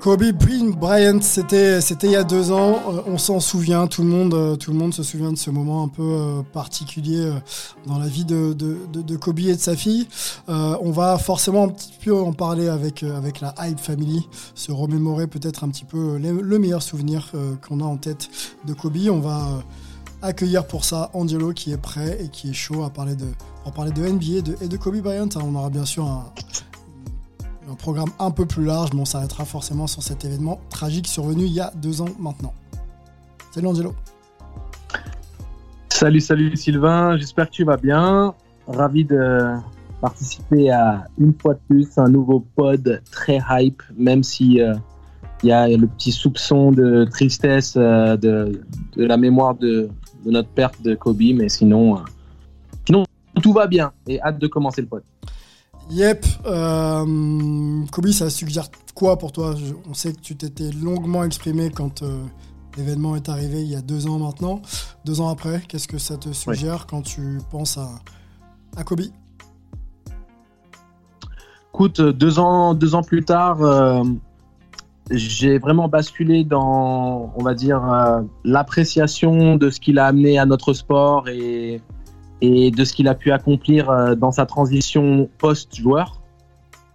Kobe Bryant, c'était c'était il y a deux ans. Euh, on s'en souvient, tout le monde euh, tout le monde se souvient de ce moment un peu euh, particulier dans la vie de, Kobe et de sa fille. On va forcément un petit peu en parler avec la Hype Family, se remémorer peut-être un petit peu les- le meilleur souvenir qu'on a en tête de Kobe. On va accueillir pour ça Angelo qui est prêt et qui est chaud à parler de parler de NBA et de, et de Kobe Bryant. hein. On aura bien sûr un un programme un peu plus large, mais on s'arrêtera forcément sur cet événement tragique survenu il y a deux ans maintenant. Salut Angelo. Salut, salut Sylvain, j'espère que tu vas bien. Ravi de participer à une fois de plus un nouveau pod très hype, même si euh, il y a le petit soupçon de tristesse euh, de, de la mémoire de, de notre perte de Kobe, mais sinon, euh, sinon tout va bien et hâte de commencer le pod. Yep, euh, Kobe, ça suggère quoi pour toi? On sait que tu t'étais longuement exprimé quand euh, l'événement est arrivé il y a deux ans maintenant. Deux ans après, qu'est-ce que ça te suggère quand tu penses à, à Kobe? Écoute, deux ans, deux ans plus tard, j'ai vraiment basculé dans, on va dire, euh, l'appréciation de ce qu'il a amené à notre sport et, de ce qu'il a pu accomplir euh, dans sa transition post-joueur.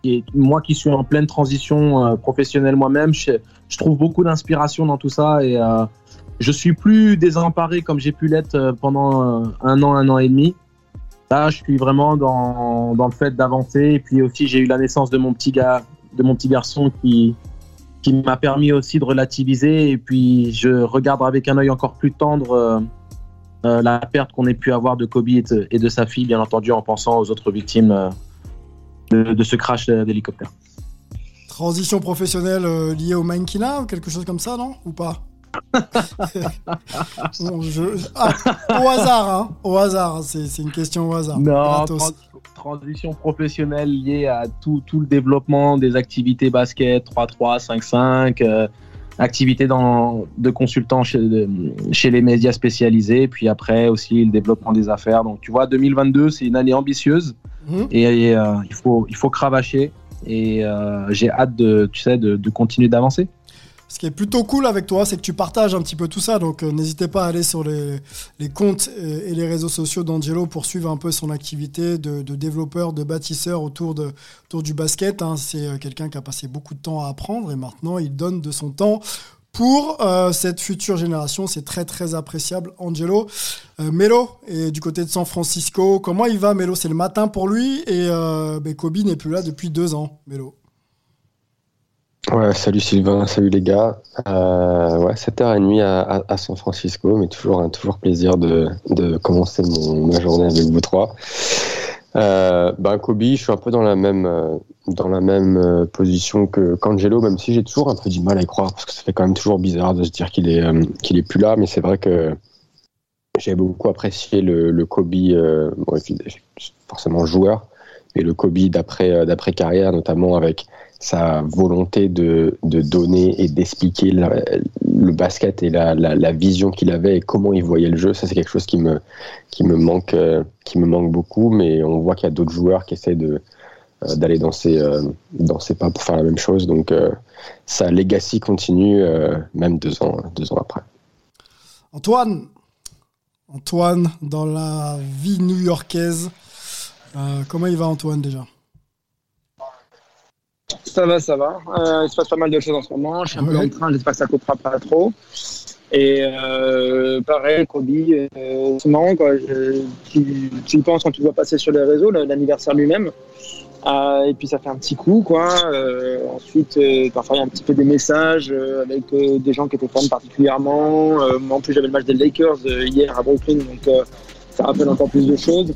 Et moi qui suis en pleine transition euh, professionnelle moi-même, je, trouve beaucoup d'inspiration dans tout ça et je suis plus désemparé comme j'ai pu l'être pendant un an, un an et demi. Là, je suis vraiment dans, le fait d'avancer. Et puis aussi, j'ai eu la naissance de mon petit de mon petit garçon qui, qui m'a permis aussi de relativiser. Et puis, je regarde avec un œil encore plus tendre euh, euh, la perte qu'on ait pu avoir de Kobe et de, sa fille, bien entendu, en pensant aux autres victimes euh, de, ce crash d'hélicoptère. Transition professionnelle liée au mannequinat quelque chose comme ça, non? Ou pas? Bon, je- ah, Au hasard, hein Au hasard, c'est c'est une question au hasard. Non, trans- transition professionnelle liée à tout, tout le développement des activités basket 3-3, 5-5, euh, activités dans, de consultant chez, de- chez les médias spécialisés, puis après aussi le développement des affaires. Donc tu vois, 2022, c'est une année ambitieuse Mhm. et, et, euh, il, faut, il faut cravacher et euh, j'ai hâte de, tu sais, de, de continuer d'avancer. Ce qui est plutôt cool avec toi, c'est que tu partages un petit peu tout ça. Donc, euh, n'hésitez pas à aller sur les, comptes euh, et les réseaux sociaux d'Angelo pour suivre un peu son activité de, développeur, de bâtisseur autour, du basket. hein. C'est euh, quelqu'un qui a passé beaucoup de temps à apprendre et maintenant il donne de son temps pour cette future génération. C'est très très appréciable, Angelo. Melo est du côté de San Francisco. Comment il va, Melo? C'est le matin pour lui et ben, Kobe n'est plus là depuis deux ans, Melo. Ouais, salut Sylvain, salut les gars. Euh, ouais, 7h30 à, à, San Francisco, mais toujours un toujours plaisir de, de commencer mon, ma journée avec vous trois. Euh, ben Kobe, je suis un peu dans la même euh, dans la même euh, position que qu'Angelo, même si j'ai toujours un peu du mal à y croire parce que ça fait quand même toujours bizarre de se dire qu'il est euh, qu'il est plus là, mais c'est vrai que j'ai beaucoup apprécié le, le Kobe, bon, forcément joueur, mais le Kobe d'après d'après carrière, notamment avec sa volonté de, de donner et d'expliquer le basket et la, la, vision qu'il avait et comment il voyait le jeu. Ça, c'est quelque chose qui me, qui me, manque, euh, qui me manque beaucoup, mais on voit qu'il y a d'autres joueurs qui essaient de, euh, d'aller dans ces, euh, dans pas pour faire la même chose. Donc, sa legacy continue, même deux ans, deux ans après. Antoine, Antoine, dans la vie new-yorkaise, comment il va Antoine déjà? Ça va, ça va. Euh, il se passe pas mal de choses en ce moment. Je suis un peu en train, j'espère que ça coupera pas trop. Et euh, pareil, Kobe, euh, marrant, quoi. Je, tu, tu, penses quand tu vois passer sur les réseaux l'anniversaire lui-même. Euh, et puis ça fait un petit coup, quoi. Euh, ensuite, parfois il y a un petit peu des messages avec des gens qui étaient fans particulièrement. moi, en plus, j'avais le match des Lakers hier à Brooklyn, donc ça rappelle encore plus de choses.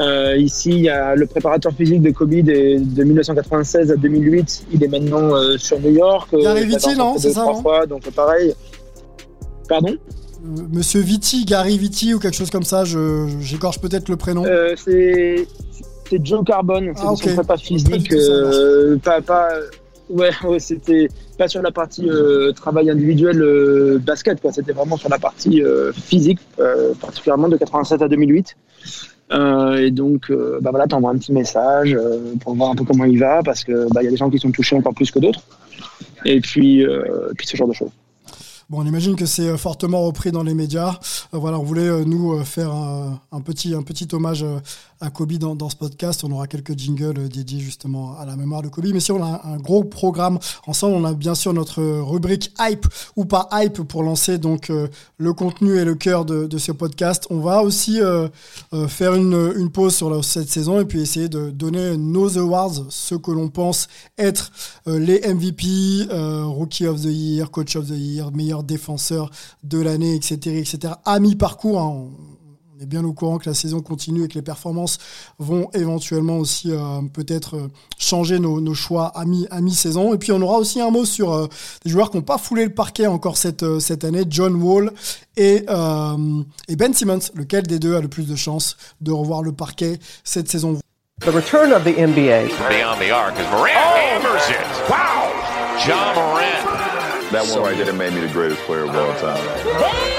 Euh, ici, il y a le préparateur physique de Kobe de, de 1996 à 2008. Il est maintenant euh, sur New York. Euh, Gary Vitti, non C'est ça, fois, Donc pareil. Pardon? Monsieur Vitti, Gary Vitti ou quelque chose comme ça. J'écorche peut-être le prénom. c'est Joe Carbone. C'est ah, okay. physique. pas, pas, ouais, ouais c'était pas sur la partie travail individuel basket. C'était vraiment sur la partie physique, particulièrement de 87 à 2008. Euh, et donc, euh, bah voilà, t'envoies un petit message euh, pour voir un peu comment il va, parce que bah, y a des gens qui sont touchés encore plus que d'autres. Et puis, puis ce genre de choses. Bon, on imagine que c'est fortement repris dans les médias. voilà, on voulait nous faire un, petit, un petit hommage à Kobe dans, ce podcast. On aura quelques jingles dédiés justement à la mémoire de Kobe. Mais si on a un, gros programme ensemble, on a bien sûr notre rubrique hype ou pas hype pour lancer donc euh, le contenu et le cœur de, ce podcast. On va aussi euh, euh, faire une, pause sur la, cette saison et puis essayer de donner nos awards, ce que l'on pense être les MVP, Rookie of the Year, Coach of the Year, meilleur défenseur de l'année, etc., etc. À mi-parcours, est bien au courant que la saison continue et que les performances vont éventuellement aussi euh, peut-être euh, changer nos, nos, choix à, mi, à mi-saison. Et puis on aura aussi un mot sur euh, des joueurs qui n'ont pas foulé le parquet encore cette, cette année, John Wall et, et Ben Simmons. Lequel des deux a le plus de chances de revoir le parquet cette saison The return of the NBA. Beyond the arc as Morant oh. hammers it. Wow! John Morant. That one right there made me the greatest player of all time.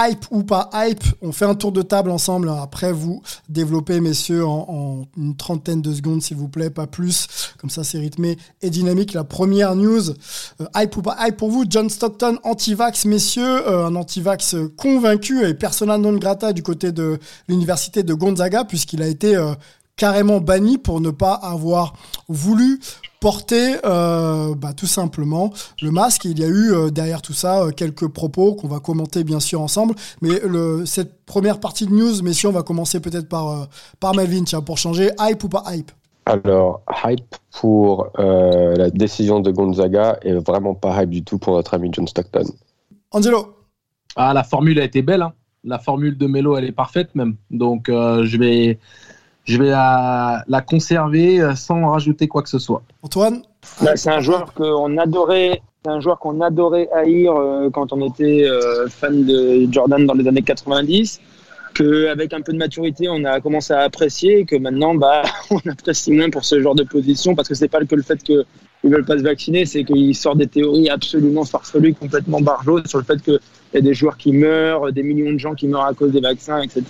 Hype ou pas hype, on fait un tour de table ensemble. Après, vous développez, messieurs, en, une trentaine de secondes, s'il vous plaît, pas plus. Comme ça, c'est rythmé et dynamique. La première news, euh, hype ou pas hype pour vous, John Stockton, anti-vax, messieurs, euh, un anti-vax convaincu et persona non grata du côté de l'université de Gonzaga, puisqu'il a été euh, carrément banni pour ne pas avoir voulu porter euh, bah, tout simplement le masque. Il y a eu euh, derrière tout ça euh, quelques propos qu'on va commenter bien sûr ensemble. Mais le, cette première partie de news, messieurs, on va commencer peut-être par, par Melvin, tiens, pour changer. Hype ou pas hype? Alors, hype pour la décision de Gonzaga et vraiment pas hype du tout pour notre ami John Stockton. Angelo Ah, la formule a été belle. Hein. La formule de Melo, elle est parfaite même. Donc, je vais je vais la, la, conserver euh, sans rajouter quoi que ce soit. Antoine bah, C'est un joueur qu'on adorait. C'est un joueur qu'on adorait haïr euh, quand on était euh, fan de Jordan dans les années 90 qu'avec un peu de maturité, on a commencé à apprécier, et que maintenant, bah, on apprécie moins pour ce genre de position, parce que c'est pas que le fait qu'ils ne veulent pas se vacciner, c'est qu'il sort des théories absolument farfelues, complètement barjots, sur le fait qu'il y a des joueurs qui meurent, des millions de gens qui meurent à cause des vaccins, etc.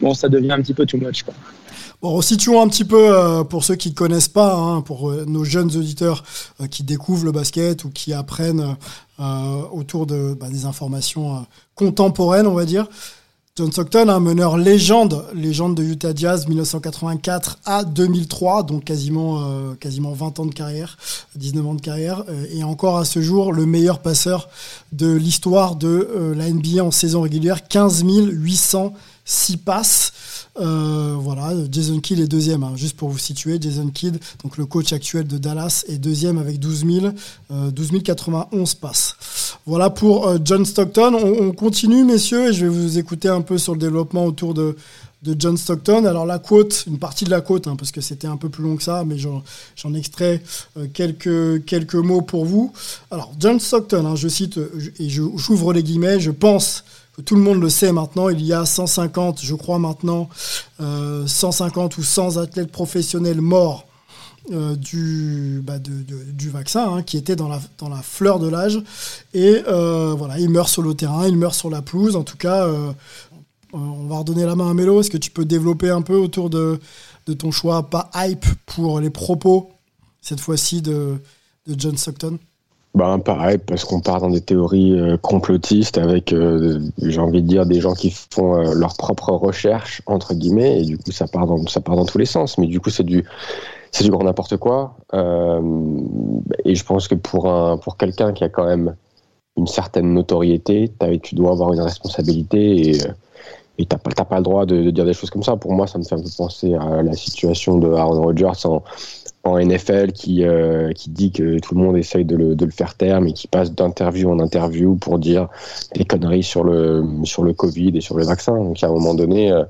Bon, ça devient un petit peu too much. Quoi. Bon, resituons un petit peu euh, pour ceux qui ne connaissent pas, hein, pour euh, nos jeunes auditeurs euh, qui découvrent le basket ou qui apprennent autour de bah, des informations contemporaines, on va dire. John Stockton, un meneur légende, légende de Utah Jazz 1984 à 2003, donc quasiment quasiment 20 ans de carrière, 19 ans de carrière, et encore à ce jour le meilleur passeur de l'histoire de la NBA en saison régulière, 15 806 passes. Voilà, Jason Kidd est deuxième, hein, juste pour vous situer. Jason Kidd, donc le coach actuel de Dallas, est deuxième avec 12 000, 12 091 passes. Voilà pour John Stockton. On, on, continue, messieurs, et je vais vous écouter un peu sur le développement autour de, John Stockton. Alors la côte, une partie de la côte, hein, parce que c'était un peu plus long que ça, mais j'en extrais euh, quelques, quelques mots pour vous. Alors John Stockton, hein, je cite, euh, et j'ouvre les guillemets, je pense tout le monde le sait maintenant, il y a 150, je crois maintenant, 150 euh, ou 100 athlètes professionnels morts du, bah, du vaccin, hein, qui étaient dans la, fleur de l'âge. Et voilà, il meurt sur le terrain, il meurt sur la pelouse. En tout cas, euh, on va redonner la main à Mélo. Est-ce que tu peux développer un peu autour de, ton choix, pas hype, pour les propos, cette fois-ci, de, John Stockton? Bah, hype, parce qu'on part dans des théories euh, complotistes avec, euh, j'ai envie de dire, des gens qui font leur propre recherche, entre guillemets, et du coup, ça part dans, ça part dans tous les sens. Mais du coup, c'est du, c'est du grand n'importe quoi. et je pense que pour, un, pour quelqu'un qui a quand même une certaine notoriété, tu dois avoir une responsabilité et et t'as pas, pas le droit de, dire des choses comme ça. Pour moi, ça me fait un peu penser à la situation de Aaron Rodgers en, en NFL qui, euh, qui dit que tout le monde essaye de le, de le faire taire, mais qui passe d'interview en interview pour dire des conneries sur le, sur le Covid et sur le vaccin. Donc à un moment donné, euh,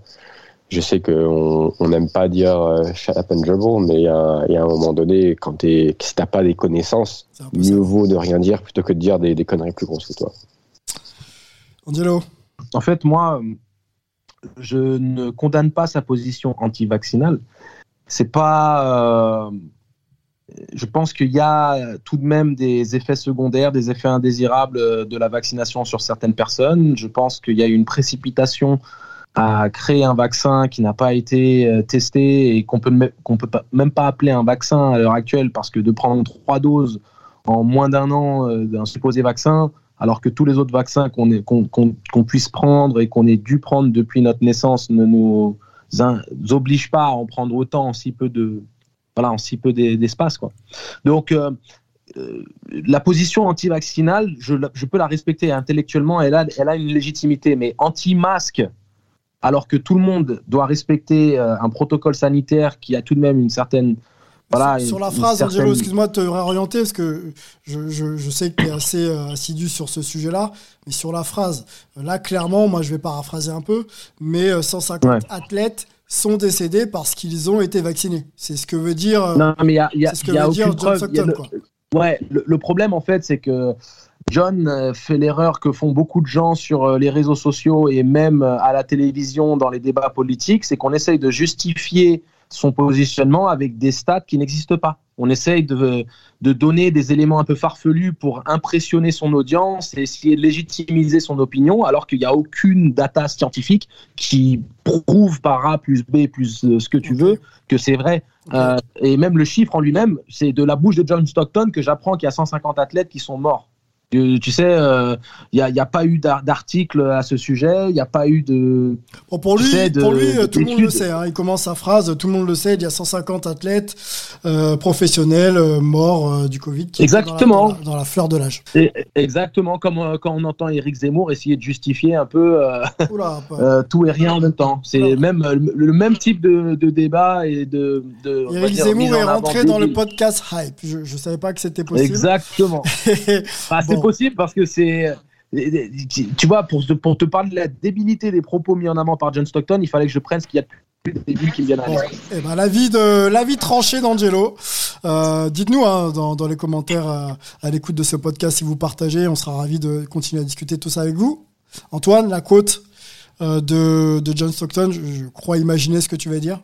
je sais qu'on n'aime pas dire euh, shut up and dribble, mais il y, a un moment donné, quand t'es, si t'as pas des connaissances, mieux vaut de rien dire plutôt que de dire des, des conneries plus grosses que toi. Angelo En fait, moi, je ne condamne pas sa position anti-vaccinale. C'est pas. Euh, je pense qu'il y a tout de même des effets secondaires, des effets indésirables de la vaccination sur certaines personnes. Je pense qu'il y a une précipitation à créer un vaccin qui n'a pas été euh, testé et qu'on peut peut même pas appeler un vaccin à l'heure actuelle parce que de prendre trois doses en moins d'un an euh, d'un supposé vaccin, alors que tous les autres vaccins qu'on puisse prendre et qu'on ait dû prendre depuis notre naissance ne nous obligent pas à en prendre autant en si peu de voilà en si peu d'espace quoi. Donc euh, euh, la position anti-vaccinale, je, peux la respecter intellectuellement, elle a, elle a une légitimité, mais anti-masque, alors que tout le monde doit respecter euh, un protocole sanitaire qui a tout de même une certaine sur la phrase, Angelo, excuse-moi de te réorienter, parce que je, sais que tu es assez euh, assidu sur ce sujet-là, mais sur la phrase, euh, là, clairement, moi, je vais paraphraser un peu, mais 150 euh, athlètes sont décédés parce qu'ils ont été vaccinés. C'est ce que veut dire. Non, mais il y a, ce que veut dire John Stockton, le, Ouais, le, problème, en fait, c'est que John fait l'erreur que font beaucoup de gens sur les réseaux sociaux et même à la télévision dans les débats politiques, c'est qu'on essaye de justifier son positionnement avec des stats qui n'existent pas. On essaye de, de, donner des éléments un peu farfelus pour impressionner son audience et essayer de légitimiser son opinion, alors qu'il n'y a aucune data scientifique qui prouve par A plus B plus euh, ce que tu veux que c'est vrai. Euh, et même le chiffre en lui-même, c'est de la bouche de John Stockton que j'apprends qu'il y a 150 athlètes qui sont morts. Tu sais, il euh, n'y a, pas eu d'article à ce sujet, il n'y a pas eu de. pour lui, pour lui tout le monde le sait. Hein. il commence sa phrase, tout le monde le sait. Il y a 150 athlètes euh, professionnels euh, morts du Covid. Qui exactement. Dans la, fleur de l'âge. Exactement, comme quand on entend Eric Zemmour essayer de justifier un peu tout et rien en même temps. C'est même le, même type de, débat et de. de Eric Zemmour est rentré dans le podcast hype. Je ne savais pas que c'était possible. Exactement. Bah, possible parce que c'est. Tu vois, pour pour te parler de la débilité des propos mis en avant par John Stockton, il fallait que je prenne ce qu'il y a de qui viennent à l'esprit. Eh ben, l'avis de l'avis tranché d'Angelo. Euh, dites-nous hein, dans, dans, les commentaires euh, à, l'écoute de ce podcast si vous partagez. On sera ravis de continuer à discuter tout ça avec vous. Antoine, la côte euh, de, de, John Stockton, je, crois imaginer ce que tu vas dire.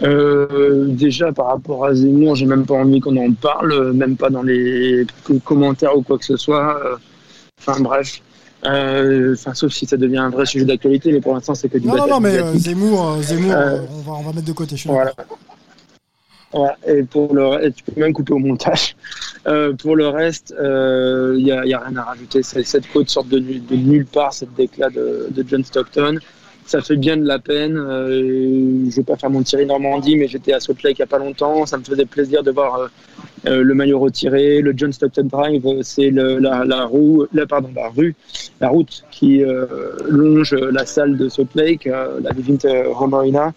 Euh, déjà, par rapport à Zemmour, j'ai même pas envie qu'on en parle, même pas dans les commentaires ou quoi que ce soit. Euh, enfin, bref. Euh, enfin, sauf si ça devient un vrai sujet d'actualité, mais pour l'instant, c'est que du Non, non, non, mais Zemmour, Zemmour on, va, on va mettre de côté. Voilà. voilà. Et pour le tu peux même couper au montage. pour le reste, il n'y a, rien à rajouter. Cette côte sorte de, de, nulle part, cette déclat de, de John Stockton ça fait bien de la peine. Euh, je vais pas faire mon Thierry Normandie, mais j'étais à Salt Lake il y a pas longtemps. Ça me faisait plaisir de voir euh, euh, le maillot retiré, le John Stockton Drive, c'est la, rue, la route qui euh, longe la salle de Salt Lake, la Vivint Home Arena.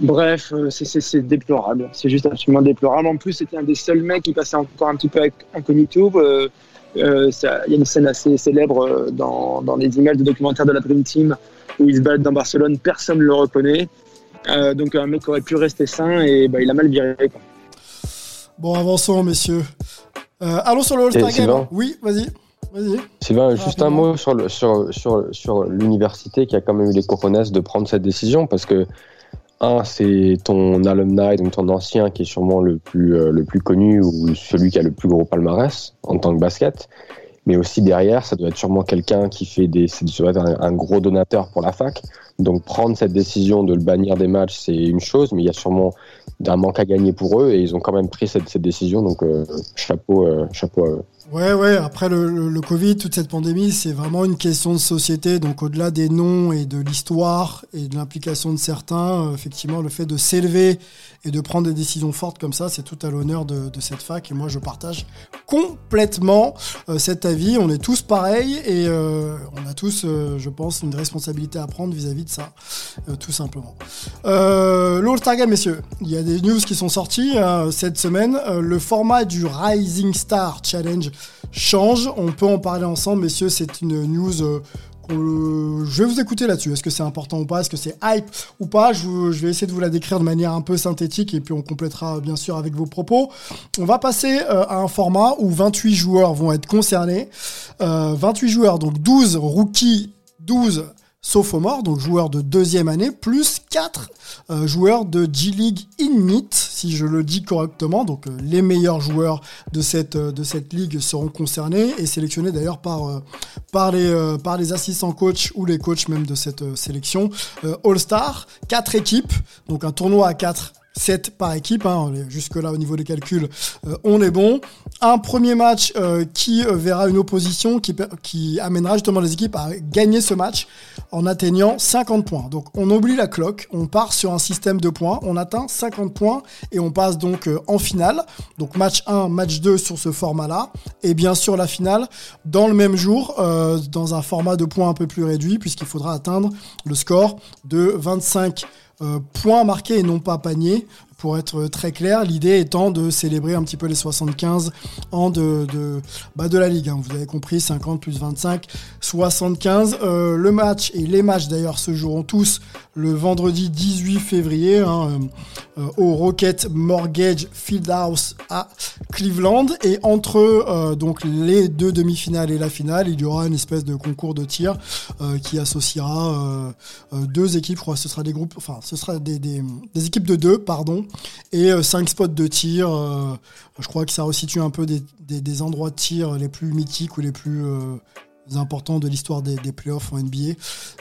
Bref, c'est déplorable. C'est juste absolument déplorable. En plus, c'était un des seuls mecs qui passait encore un petit peu incognito. Il y a une scène assez célèbre dans, dans, les images de documentaire de la Dream Team où il se balade dans Barcelone. Personne ne le reconnaît. donc un mec aurait pu rester sain et bah, il a mal viré. Quoi. Bon, avançons, messieurs. Euh, allons sur le All-Star Game. Oui, vas-y. Vas Sylvain, juste un mot sur, le, sur, sur, sur l'université qui a quand même eu les cojones de prendre cette décision parce que, un, c'est ton alumni, donc ton ancien qui est sûrement le plus, euh, le plus connu ou celui qui a le plus gros palmarès en tant que basket. Mais aussi derrière, ça doit être sûrement quelqu'un qui fait des. Ça doit être un, un, gros donateur pour la fac. Donc prendre cette décision de le bannir des matchs, c'est une chose, mais il y a sûrement d'un manque à gagner pour eux et ils ont quand même pris cette, cette décision. Donc euh, chapeau, euh, chapeau à eux. Ouais, ouais. Après le, le, Covid, toute cette pandémie, c'est vraiment une question de société. Donc au-delà des noms et de l'histoire et de l'implication de certains, euh, effectivement, le fait de s'élever et de prendre des décisions fortes comme ça, c'est tout à l'honneur de, cette fac. Et moi, je partage complètement euh, cet avis. On est tous pareils et euh, on a tous, je pense, une responsabilité à prendre vis-à-vis de ça, tout simplement. Euh, L'All-Star Game, messieurs, il y a des news qui sont sorties cette semaine. le format du Rising Star Challenge change. On peut en parler ensemble, messieurs. C'est une news. Euh, je vais vous écouter là-dessus. Est-ce que c'est important ou pas? Est-ce que c'est hype ou pas? Je, vais essayer de vous la décrire de manière un peu synthétique et puis on complétera bien sûr avec vos propos. On va passer euh, à un format où 28 joueurs vont être concernés. 28 euh, joueurs, donc 12 rookies, 12 sophomore, donc joueurs de deuxième année, plus 4 euh, joueurs de G-League Init, si je le dis correctement. Donc euh, les meilleurs joueurs de cette, euh, de cette ligue seront concernés et sélectionnés d'ailleurs par, par, les, par les assistants coachs ou les coachs même de cette sélection. All-Star, 4 équipes, donc un tournoi à 4 7 par équipe. Hein, Jusque-là, au niveau des calculs, euh, on est bon. Un premier match euh, qui euh, verra une opposition qui, qui amènera justement les équipes à gagner ce match en atteignant 50 points. Donc on oublie la cloque, on part sur un système de points, on atteint 50 points et on passe donc en finale. Donc match 1, match 2 sur ce format-là. Et bien sûr la finale dans le même jour, dans un format de points un peu plus réduit, puisqu'il faudra atteindre le score de 25 euh, points marqués et non pas paniers pour être très clair, l'idée étant de célébrer un petit peu les 75 ans de, de, bah de la Ligue. Hein. Vous avez compris, 50 plus 25, 75. Euh, le match, et les matchs d'ailleurs se joueront tous le vendredi 18 février hein, euh, au Rocket Mortgage Fieldhouse à Cleveland. Et entre euh, donc les deux demi-finales et la finale, il y aura une espèce de concours de tir qui associera deux équipes. Je crois que ce sera des groupes, enfin ce sera des, équipes de deux, pardon, et 5 euh, spots de tir. Euh, je crois que ça resitue un peu des, endroits de tir les plus mythiques ou les plus euh, importants de l'histoire des, playoffs en NBA.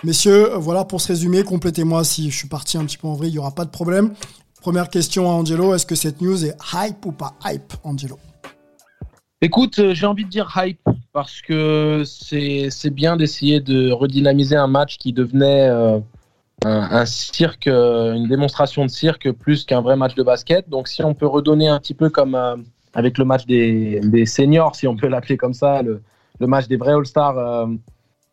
Messieurs, voilà pour se résumer, complétez-moi si je suis parti un petit peu en vrille, il n'y aura pas de problème. Première question à Angelo, est-ce que cette news est hype ou pas hype, Angelo? Écoute, j'ai envie de dire hype parce que c'est bien d'essayer de redynamiser un match qui devenait un, cirque, euh, une démonstration de cirque plus qu'un vrai match de basket. Donc si on peut redonner un petit peu comme euh, avec le match des, des seniors, si on peut l'appeler comme ça, le, le, match des vrais All-Stars, euh,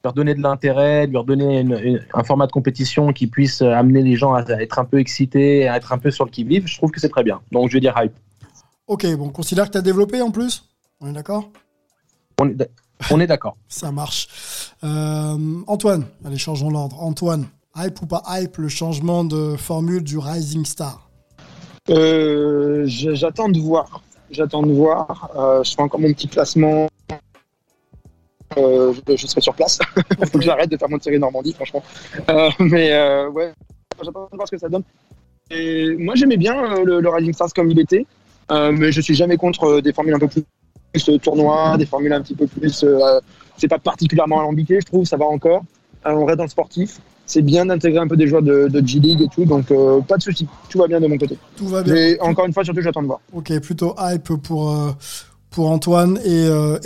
leur donner de l'intérêt, leur donner un format de compétition qui puisse amener les gens à être un peu excités, à être un peu sur le qui-vive, je trouve que c'est très bien. Donc je vais dire hype. Ok, bon, on considère que tu as développé en plus? On est d'accord? On est d'accord. Ça marche. Antoine, allez, changeons l'ordre. Antoine, Hype ou pas hype le changement de formule du Rising Star? Euh, J'attends de voir. J'attends de voir. Euh, je fais encore mon petit classement. Euh, je, serai sur place. Il faut que j'arrête de faire mon série Normandie, franchement. mais ouais, j'attends de voir ce que ça donne. Et moi, j'aimais bien le, Rising Stars comme il était, mais je suis jamais contre des formules un peu plus, tournois, des formules un petit peu plus. c'est pas particulièrement alambiqué, je trouve, ça va encore. on reste dans le sportif c'est bien d'intégrer un peu des joueurs de, G-League et tout, donc euh, pas de souci, tout va bien de mon côté. Tout va bien. Et encore une fois, surtout, j'attends de voir. Ok, plutôt hype pour, euh, pour Antoine et, euh,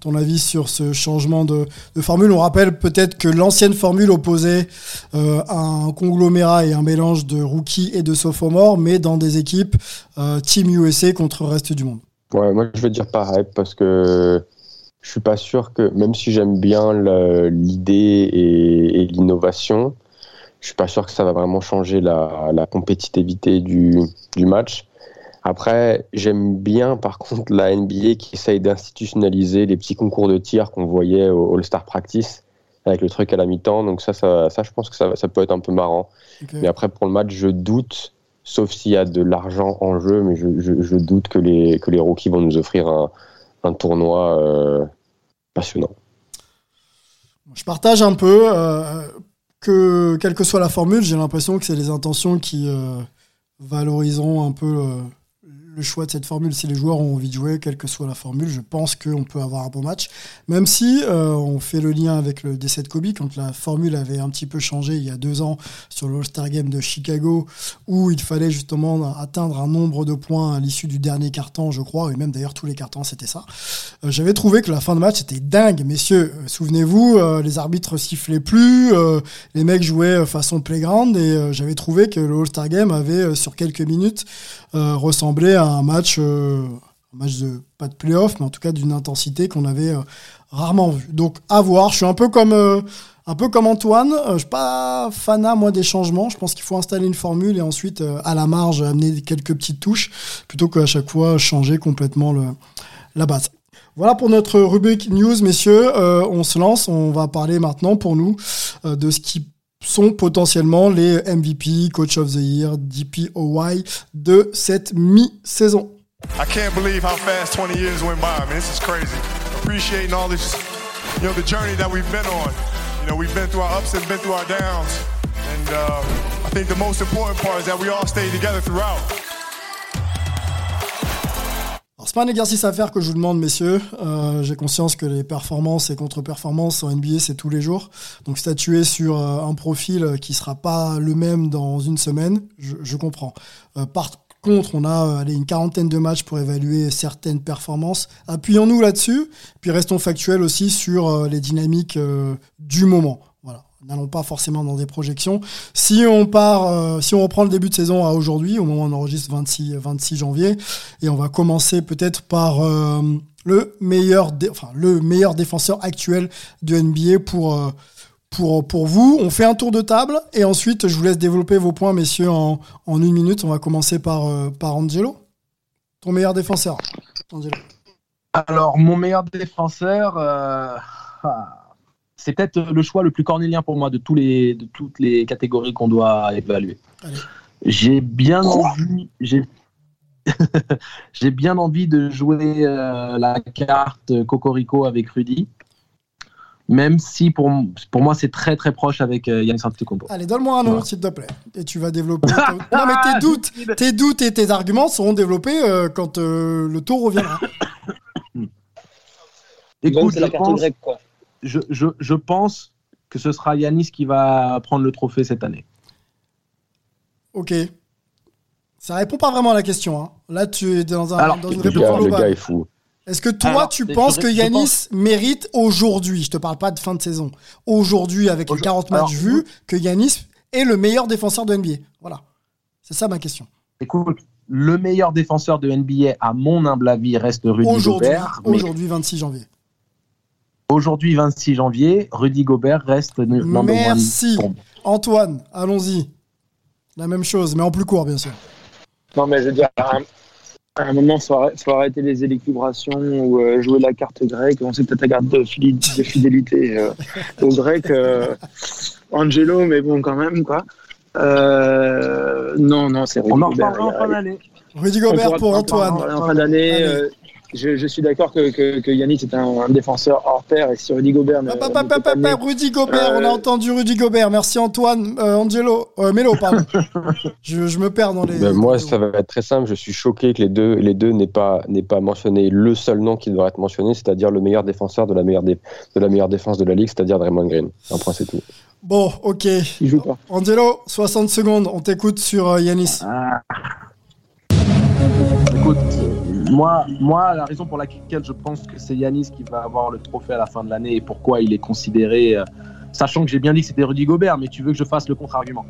ton avis sur ce changement de, formule. On rappelle peut-être que l'ancienne formule opposait un conglomérat et un mélange de rookies et de sophomores, mais dans des équipes Team USA contre le reste du monde. Ouais, moi je veux dire pareil parce que je suis pas sûr que, même si j'aime bien l'idée et, l'innovation, je suis pas sûr que ça va vraiment changer la, compétitivité du match. Après, j'aime bien par contre la NBA qui essaye d'institutionnaliser les petits concours de tir qu'on voyait au All-Star Practice avec le truc à la mi-temps. Donc ça, ça, ça, je pense que ça, ça peut être un peu marrant. Okay. Mais après, pour le match, je doute, sauf s'il y a de l'argent en jeu, mais je, je, je, doute que les, que les rookies vont nous offrir un, un tournoi euh, passionnant. Je partage un peu euh, que, quelle que soit la formule, j'ai l'impression que c'est les intentions qui euh, valoriseront un peu le choix de cette formule. Si les joueurs ont envie de jouer, quelle que soit la formule, je pense qu'on peut avoir un bon match. Même si euh, on fait le lien avec le décès de Kobe, quand la formule avait un petit peu changé il y a deux ans sur le All-Star Game de Chicago, où il fallait justement atteindre un nombre de points à l'issue du dernier carton, je crois, et même d'ailleurs tous les cartons, c'était ça. Euh, J'avais trouvé que la fin de match était dingue, messieurs. Euh, Souvenez-vous, les arbitres sifflaient plus, les mecs jouaient façon playground, et j'avais trouvé que le All-Star Game avait, sur quelques minutes, ressemblé un match, un match de pas de playoff, mais en tout cas d'une intensité qu'on avait rarement vu. Donc à voir. Je suis un peu comme un peu comme Antoine. je suis pas fanat moi des changements. Je pense qu'il faut installer une formule et ensuite à la marge amener quelques petites touches plutôt qu'à chaque fois changer complètement le, la base. Voilà pour notre rubrique news, messieurs. Euh, on se lance. On va parler maintenant pour nous euh, de ce qui sont potentiellement les MVP, Coach of the Year, DPOY de cette mi-saison. I can't believe how fast 20 years went by. I mean, this is crazy. Appreciating all this, you know, the journey that we've been on. You know, we've been through our ups and been through our downs. And uh, I think the most important part is that we all stayed together throughout. C'est pas un exercice à faire que je vous demande, messieurs. Euh, J'ai conscience que les performances et contre-performances en NBA, c'est tous les jours. Donc statuer sur euh, un profil qui sera pas le même dans une semaine, je, comprends. Euh, par contre, on a une quarantaine de matchs pour évaluer certaines performances. Appuyons-nous là-dessus, puis restons factuels aussi sur les dynamiques du moment. N'allons pas forcément dans des projections. Si on part, euh, si on reprend le début de saison à aujourd'hui, au moment où on enregistre 26, 26 janvier, et on va commencer peut-être par euh, le meilleur, enfin le meilleur défenseur actuel de NBA pour euh, pour pour vous. On fait un tour de table et ensuite je vous laisse développer vos points, messieurs, en, en une minute. On va commencer par par Angelo. Ton meilleur défenseur, Angelo. Alors mon meilleur défenseur. Ah c'est peut-être le choix le plus cornélien pour moi de, tous les, de toutes les catégories qu'on doit évaluer. J'ai bien envie, j'ai, j'ai bien envie de jouer euh, la carte Cocorico avec Rudy, même si pour, pour moi c'est très très proche avec euh, Yannis Antetokounmpo. Allez, donne-moi un nom, s'il te plaît, et tu vas développer. non, mais tes doutes, tes doutes et tes arguments seront développés euh, quand le tour reviendra. Écoute, c'est la carte grecque, quoi je, je, je, pense que ce sera Yanis qui va prendre le trophée cette année. Ok. Ça répond pas vraiment à la question. Hein. Là, tu es dans, un, Alors, dans une réponse globale. Le gars est fou. Est-ce que toi, Alors, tu penses que Yanis pense... mérite aujourd'hui, je te parle pas de fin de saison, aujourd'hui avec les 40 matchs vus, que Yanis est le meilleur défenseur de NBA Voilà. C'est ça ma question. Écoute, le meilleur défenseur de NBA, à mon humble avis, reste Rudy aujourd'hui, Gobert. Aujourd'hui, 26 janvier. Aujourd'hui, 26 janvier, Rudy Gobert reste Merci. Antoine, allons-y. La même chose, mais en plus court, bien sûr. Non, mais je veux dire, à un, à un moment, il faut, faut, arrêter les élucubrations ou euh, jouer la carte grecque. On sait peut-être la carte de, fidélité euh, au grec. Euh, Angelo, mais bon, quand même, quoi. Euh, non, non, c'est Rudy On en Gobert. en fin d'année. Rudy Gobert pour Antoine. En fin d'année. Je, je, suis d'accord que, que, que, Yannis est un, un, défenseur hors pair et si Rudy Gobert. Ne, pas, pas, pas, pas, Rudy Gobert, euh... on a entendu Rudy Gobert. Merci Antoine, euh, Angelo, euh, Melo, pardon. je, je, me perds dans les. Ben moi, ça va être très simple. Je suis choqué que les deux, les deux n'aient pas, n'aient pas mentionné le seul nom qui devrait être mentionné, c'est-à-dire le meilleur défenseur de la meilleure, dé, de la meilleure défense de la ligue, c'est-à-dire Draymond Green. Un point, c'est tout. Bon, ok. Il joue pas. Angelo, 60 secondes, on t'écoute sur euh, Yanis. Ah. Moi, la raison pour laquelle je pense que c'est Yanis qui va avoir le trophée à la fin de l'année et pourquoi il est considéré, euh, sachant que j'ai bien dit que c'était Rudy Gobert, mais tu veux que je fasse le contre-argument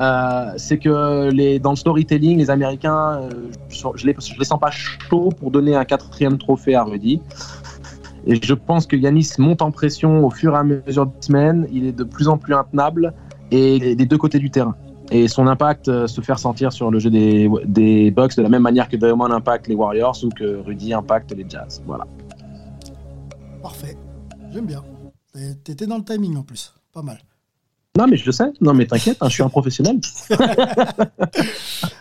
euh, c'est que dans le storytelling, les Américains, euh, je, je, les, je les sens pas chauds pour donner un quatrième trophée à Rudy. Et je pense que Yanis monte en pression au fur et à mesure des semaines. Il est de plus en plus intenable et des deux côtés du terrain. Et son impact euh, se fait ressentir sur le jeu des, des Bucks de la même manière que Draymond impacte les Warriors ou que Rudy impacte les Jazz. Voilà. Parfait. J'aime bien. T'étais dans le timing en plus. Pas mal. Non, mais je le sais. Non, mais t'inquiète, hein, je suis un professionnel.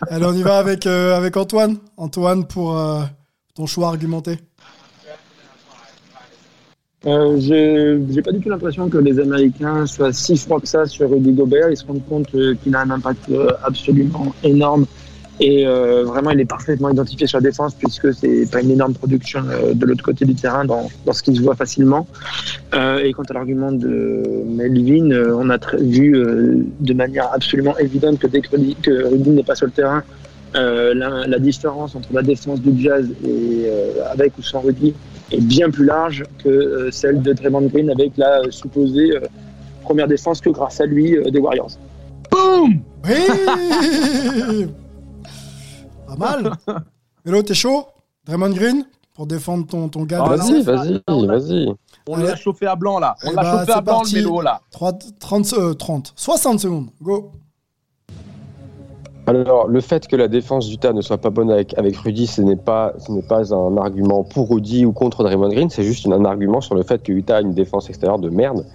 Allez, on y va avec, euh, avec Antoine. Antoine, pour euh, ton choix argumenté. Euh, j'ai pas du tout l'impression que les Américains soient si froids que ça sur Rudy Gobert. Ils se rendent compte euh, qu'il a un impact euh, absolument énorme et euh, vraiment il est parfaitement identifié sur la défense puisque c'est pas une énorme production euh, de l'autre côté du terrain dans, dans ce qui se voit facilement. et quant à l'argument de Melvin, on a vu de manière absolument évidente que dès que Rudy, Rudy n'est pas sur le terrain, la, la, différence entre la défense du Jazz et avec ou sans Rudy est bien plus large que euh, celle de Draymond Green avec la euh, supposée euh, première défense que grâce à lui des Warriors. Boum Pas mal. Hello, t'es chaud? Draymond Green pour défendre ton, ton gars. Ah, vas-y, vas-y, vas-y. On l'a chauffé à blanc là. On l'a bah, chauffé à blanc le mélo là. 30, 30, 30, 60 secondes. Go. Alors, le fait que la défense d'Utah ne soit pas bonne avec, avec Rudy, ce n'est pas, ce n'est pas un argument pour Rudy ou contre Draymond Green, c'est juste un argument sur le fait que Utah a une défense extérieure de merde.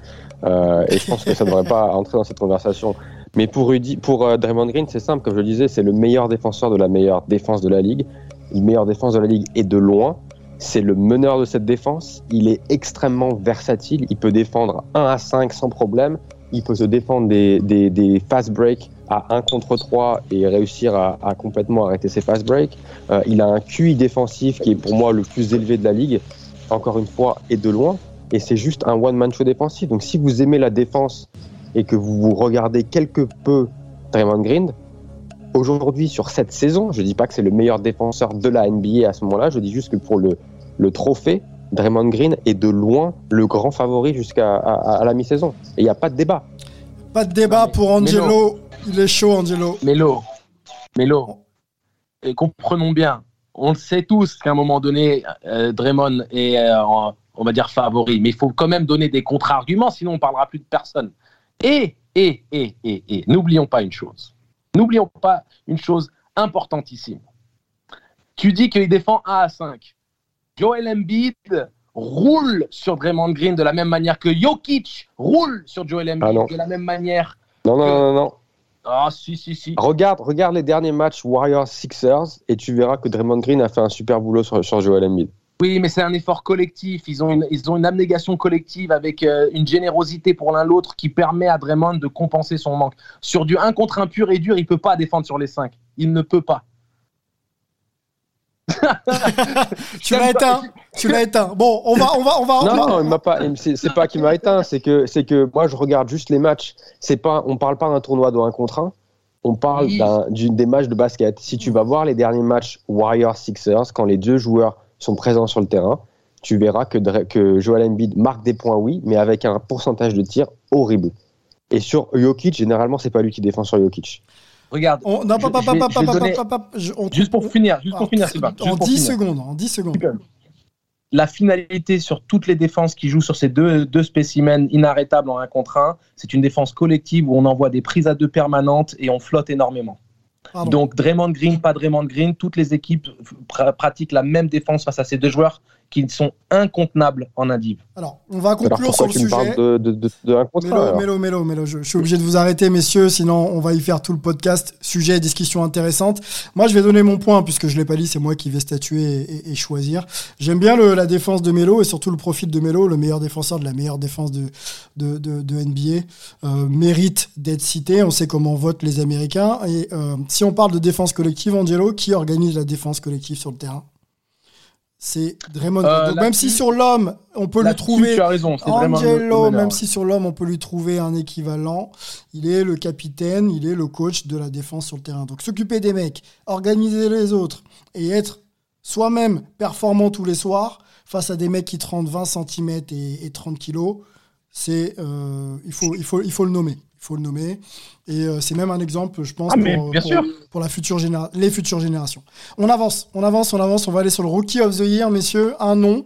Euh, et je pense que ça ne devrait pas entrer dans cette conversation. Mais pour Rudy, pour euh, Draymond Green, c'est simple, comme je le disais, c'est le meilleur défenseur de la meilleure défense de la ligue. Le meilleur défense de la ligue est de loin. C'est le meneur de cette défense. Il est extrêmement versatile. Il peut défendre 1 à 5 sans problème. Il peut se défendre des, des, fast breaks à 1 contre 3 et réussir à, complètement arrêter ses fast breaks. Euh, il a un QI défensif qui est pour moi le plus élevé de la ligue, encore une fois, et de loin. Et c'est juste un one-man show défensif. Donc si vous aimez la défense et que vous, vous regardez quelque peu Draymond Green, aujourd'hui sur cette saison, je dis pas que c'est le meilleur défenseur de la NBA à ce moment-là, je dis juste que pour le, le trophée, Draymond Green est de loin le grand favori jusqu'à à, à la mi-saison. Et il n'y a pas de débat. Pas de débat pour Angelo. Il est chaud, Angelo. Mélo. Mélo. Et comprenons bien, on le sait tous qu'à un moment donné, euh, Draymond est, euh, on va dire, favori. Mais il faut quand même donner des contre-arguments, sinon on parlera plus de personne. Et, et, et, et, et, n'oublions pas une chose. N'oublions pas une chose importantissime. Tu dis qu'il défend 1 à 5. Joel Embiid roule sur Draymond Green de la même manière que Jokic roule sur Joel Embiid Ah de la même manière. Non, non, non, non, non. Ah, si, si, si. Regarde, regarde les derniers matchs Warriors-Sixers et tu verras que Draymond Green a fait un super boulot sur, sur Joel Embiid. Oui, mais c'est un effort collectif. Ils ont une, ils ont une abnégation collective avec euh, une générosité pour l'un l'autre qui permet à Draymond de compenser son manque. Sur du 1 contre 1 pur et dur, il peut pas défendre sur les 5. Il ne peut pas. tu l'as éteint. Tu l'as éteint. Bon, on va, on va, on va. Non, non, il m'a pas. C'est pas qu'il m'a éteint, c'est que, c'est que moi je regarde juste les matchs. C'est pas, on parle pas d'un tournoi de 1 contre 1. On parle Oui. d'un- d'une des matchs de basket. Si tu vas voir les derniers matchs Warriors Sixers, quand les deux joueurs sont présents sur le terrain, tu verras que, que Joel Embiid marque des points, oui, mais avec un pourcentage de tir horrible. Et sur Jokic, généralement, c'est pas lui qui défend sur Jokic. Regarde. On, non, Juste pour finir, juste pour Ah, finir, Sylvain. En juste pour 10 finir. secondes, en 10 secondes. La finalité sur toutes les défenses qui jouent sur ces deux, deux spécimens inarrêtables en 1 contre 1, c'est une défense collective où on envoie des prises à deux permanentes et on flotte énormément. Pardon. Donc Draymond Green, pas Draymond Green, toutes les équipes pr- pratiquent la même défense face à ces deux joueurs qui sont incontenables en indiv. Alors, on va Alors conclure sur le tu me sujet. parles de, de, de, de un contre un, Mélo, mélo, mélo, mélo. Je, je suis obligé de vous arrêter, messieurs, sinon on va y faire tout le podcast. Sujet, discussion intéressante. Moi, je vais donner mon point, puisque je l'ai pas dit, c'est moi qui vais statuer et, et- et choisir. J'aime bien le- la défense de Mélo et surtout le profil de Mélo, le meilleur défenseur de la meilleure défense de, de, de, de NBA. Euh, mérite d'être cité. On sait comment votent les Américains. Et euh, si on parle de défense collective, Angelo, qui organise la défense collective sur le terrain? C'est Draymond. Euh, Donc, même si sur l'homme, on peut lui trouver tu as raison, le- Angelo, même ouais. si sur l'homme, on peut lui trouver un équivalent, il est le capitaine, il est le coach de la défense sur le terrain. Donc s'occuper des mecs, organiser les autres et être soi-même performant tous les soirs face à des mecs qui te rendent 20 cm et, et 30 kilos, c'est euh, il, faut, il, faut, il faut le nommer. Il faut le nommer. Et euh, c'est même un exemple, je pense, Ah, pour, bien pour- sûr. pour la future généra- les futures générations. On avance, on avance, on avance. On va aller sur le Rookie of the Year, messieurs. Un nom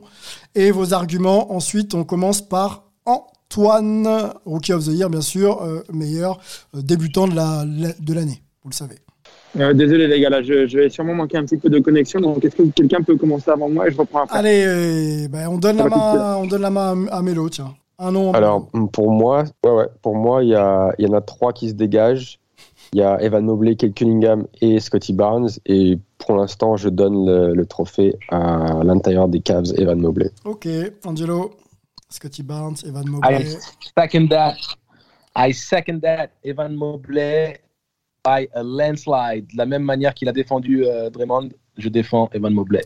et vos arguments. Ensuite, on commence par Antoine, Rookie of the Year, bien sûr, euh, meilleur euh, débutant de la- la- de l'année. vous le savez. Euh, désolé les gars, là, je, je vais sûrement manquer un petit peu de connexion. Donc, est-ce que quelqu'un peut commencer avant moi et je reprends après? Allez, ben, on, donne la main, on donne la main à, à Mélo, tiens. Un nom. Alors, pour moi, ouais, ouais, pour moi, il y, a- il y en a trois qui se dégagent. Il y a Evan Mobley, Kate Cunningham et Scotty Barnes. Et pour l'instant, je donne le, le trophée à l'intérieur des Cavs, Evan Mobley. Ok, Angelo, Scotty Barnes, Evan I Mobley. second that. I second that. Evan Mobley by a landslide. De la même manière qu'il a défendu euh, Draymond, je défends Evan Mobley.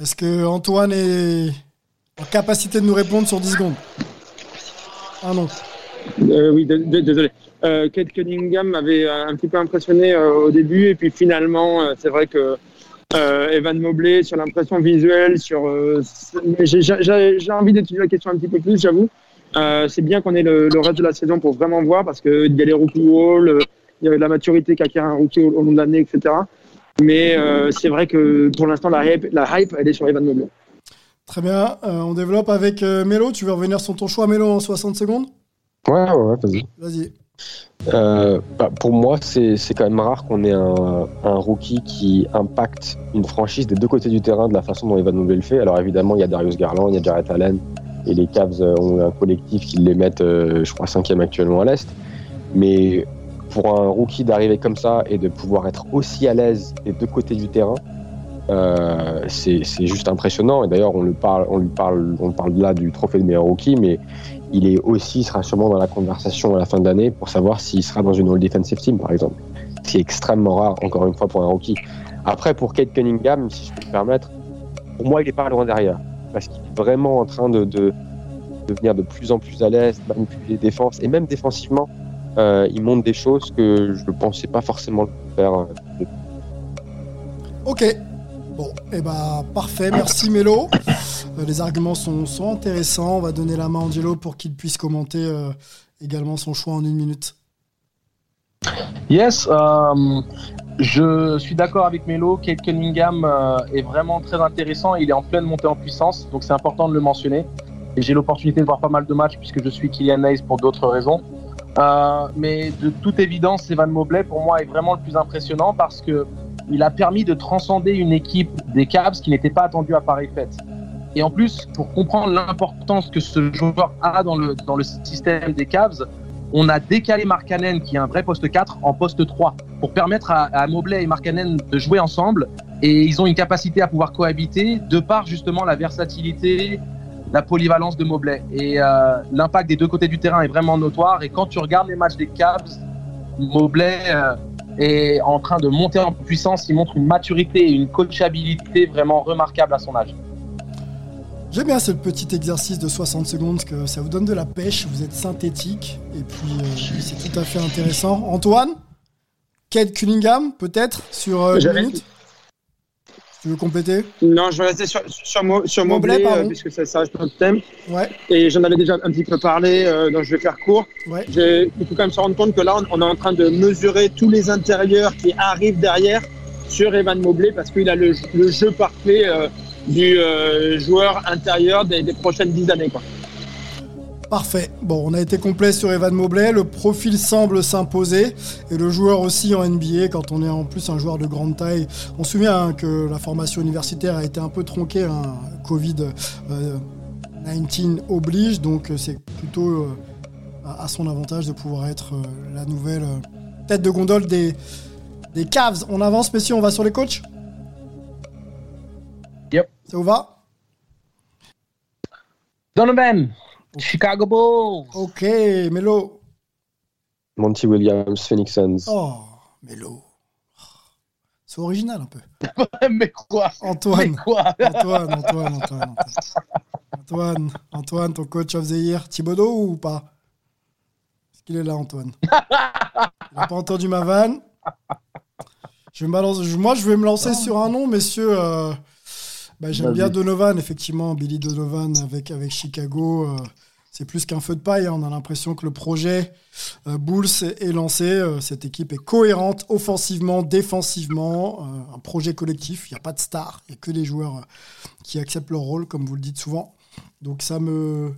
Est-ce que Antoine est en capacité de nous répondre sur 10 secondes? Ah non. Euh, oui, désolé. Euh, Kate Cunningham m'avait euh, un petit peu impressionné euh, au début, et puis finalement, euh, c'est vrai que Evan Mobley, sur l'impression visuelle, sur, j'ai- envie d'étudier la question un petit peu plus, j'avoue. C'est bien qu'on ait le, le reste de la saison pour vraiment voir, parce qu'il y a les rookie wall, il y a la maturité qu'acquiert un rookie au, au long de l'année, etc. Mais euh, c'est vrai que pour l'instant, la hype, la hype, elle est sur Evan Mobley. Très bien, euh, on développe avec euh, Mélo. Tu veux revenir sur ton choix, Mélo, en 60 secondes? Ouais, ouais, ouais, vas-y. Vas-y. Euh, bah, pour moi, c'est c'est quand même rare qu'on ait un, un rookie qui impacte une franchise des deux côtés du terrain de la façon dont Evan Mobley le fait. Alors évidemment, il y a Darius Garland, il y a Jarrett Allen, et les Cavs euh, ont un collectif qui les met, euh, je crois, cinquième actuellement à l'Est. Mais pour un rookie d'arriver comme ça et de pouvoir être aussi à l'aise des deux côtés du terrain, euh, c'est c'est juste impressionnant. Et d'ailleurs, on, lui parle, on parle là du trophée de meilleur rookie, mais il est aussi, sera sûrement dans la conversation à la fin de l'année pour savoir s'il sera dans une All Defensive Team, par exemple. Ce qui est extrêmement rare, encore une fois, pour un rookie. Après, pour Kate Cunningham, si je peux me permettre, pour moi, il n'est pas loin derrière. Parce qu'il est vraiment en train de, de devenir de plus en plus à l'aise, manipuler les défenses, et même défensivement, euh, il montre des choses que je ne pensais pas forcément le faire. euh, Ok. Bon, et bah parfait, merci Mélo. Euh, les arguments sont, sont intéressants. On va donner la main à Angelo pour qu'il puisse commenter euh, également son choix en une minute. Yes, euh, je suis d'accord avec Melo. Kate Cunningham est vraiment très intéressant. Il est en pleine montée en puissance, donc c'est important de le mentionner. Et j'ai l'opportunité de voir pas mal de matchs puisque je suis Kylian Hayes pour d'autres raisons. Mais de toute évidence, Evan Mobley pour moi est vraiment le plus impressionnant parce que il a permis de transcender une équipe des Cavs qui n'était pas attendue à pareille fête. Et en plus, pour comprendre l'importance que ce joueur a dans le, dans le système des Cavs, on a décalé Markkanen, qui est un vrai poste 4, en poste 3, pour permettre à, à Mobley et Markkanen de jouer ensemble. Et ils ont une capacité à pouvoir cohabiter de par justement la versatilité, la polyvalence de Mobley. Et euh, l'impact des deux côtés du terrain est vraiment notoire. Et quand tu regardes les matchs des Cavs, Mobley euh, est en train de monter en puissance. Il montre une maturité et une coachabilité vraiment remarquable à son âge. J'aime bien ce petit exercice de 60 secondes, que ça vous donne de la pêche, vous êtes synthétique, et puis euh, c'est tout à fait intéressant. Antoine Kate Cunningham, peut-être, sur euh, une minute? Tu veux compléter Non, je vais rester sur, sur, Mo- sur Mobley, Mobley, euh, puisque ça, ça reste notre thème. Ouais. Et j'en avais déjà un petit peu parlé, euh, donc je vais faire court. Ouais. Il faut quand même se rendre compte que là, on, on est en train de mesurer tous les intérieurs qui arrivent derrière sur Evan Mobley parce qu'il a le, le jeu parfait euh, du euh, joueur intérieur des, des prochaines dix années. Quoi. Parfait. Bon, on a été complet sur Evan Mobley. Le profil semble s'imposer. Et le joueur aussi en NBA, quand on est en plus un joueur de grande taille. On se souvient hein, que la formation universitaire a été un peu tronquée. Hein. Covid-19 oblige. Donc euh, c'est plutôt euh, à son avantage de pouvoir être euh, la nouvelle euh, tête de gondole des, des Cavs. On avance, messieurs, on va sur les coachs Yep. Ça vous va? Donovan, Chicago Bulls. Ok, Melo. Monty Williams, Phoenix Suns. Oh, Melo. C'est original un peu. Mais quoi? Antoine. Mais quoi? Antoine, Antoine, Antoine, Antoine. Antoine, Antoine, ton coach of the year, Thibodeau ou pas? Est-ce qu'il est là, Antoine? Il n'a pas entendu ma vanne. Je vais me moi, je vais me lancer sur un nom, messieurs. euh, bah, J'aime bien Donovan, effectivement, Billy Donovan avec, avec Chicago. euh, c'est plus qu'un feu de paille. hein. On a l'impression que le projet euh, Bulls est, lancé. Euh, cette équipe est cohérente offensivement, défensivement. un projet collectif. Il n'y a pas de star. Il n'y a que des joueurs qui acceptent leur rôle, comme vous le dites souvent. Donc ça me,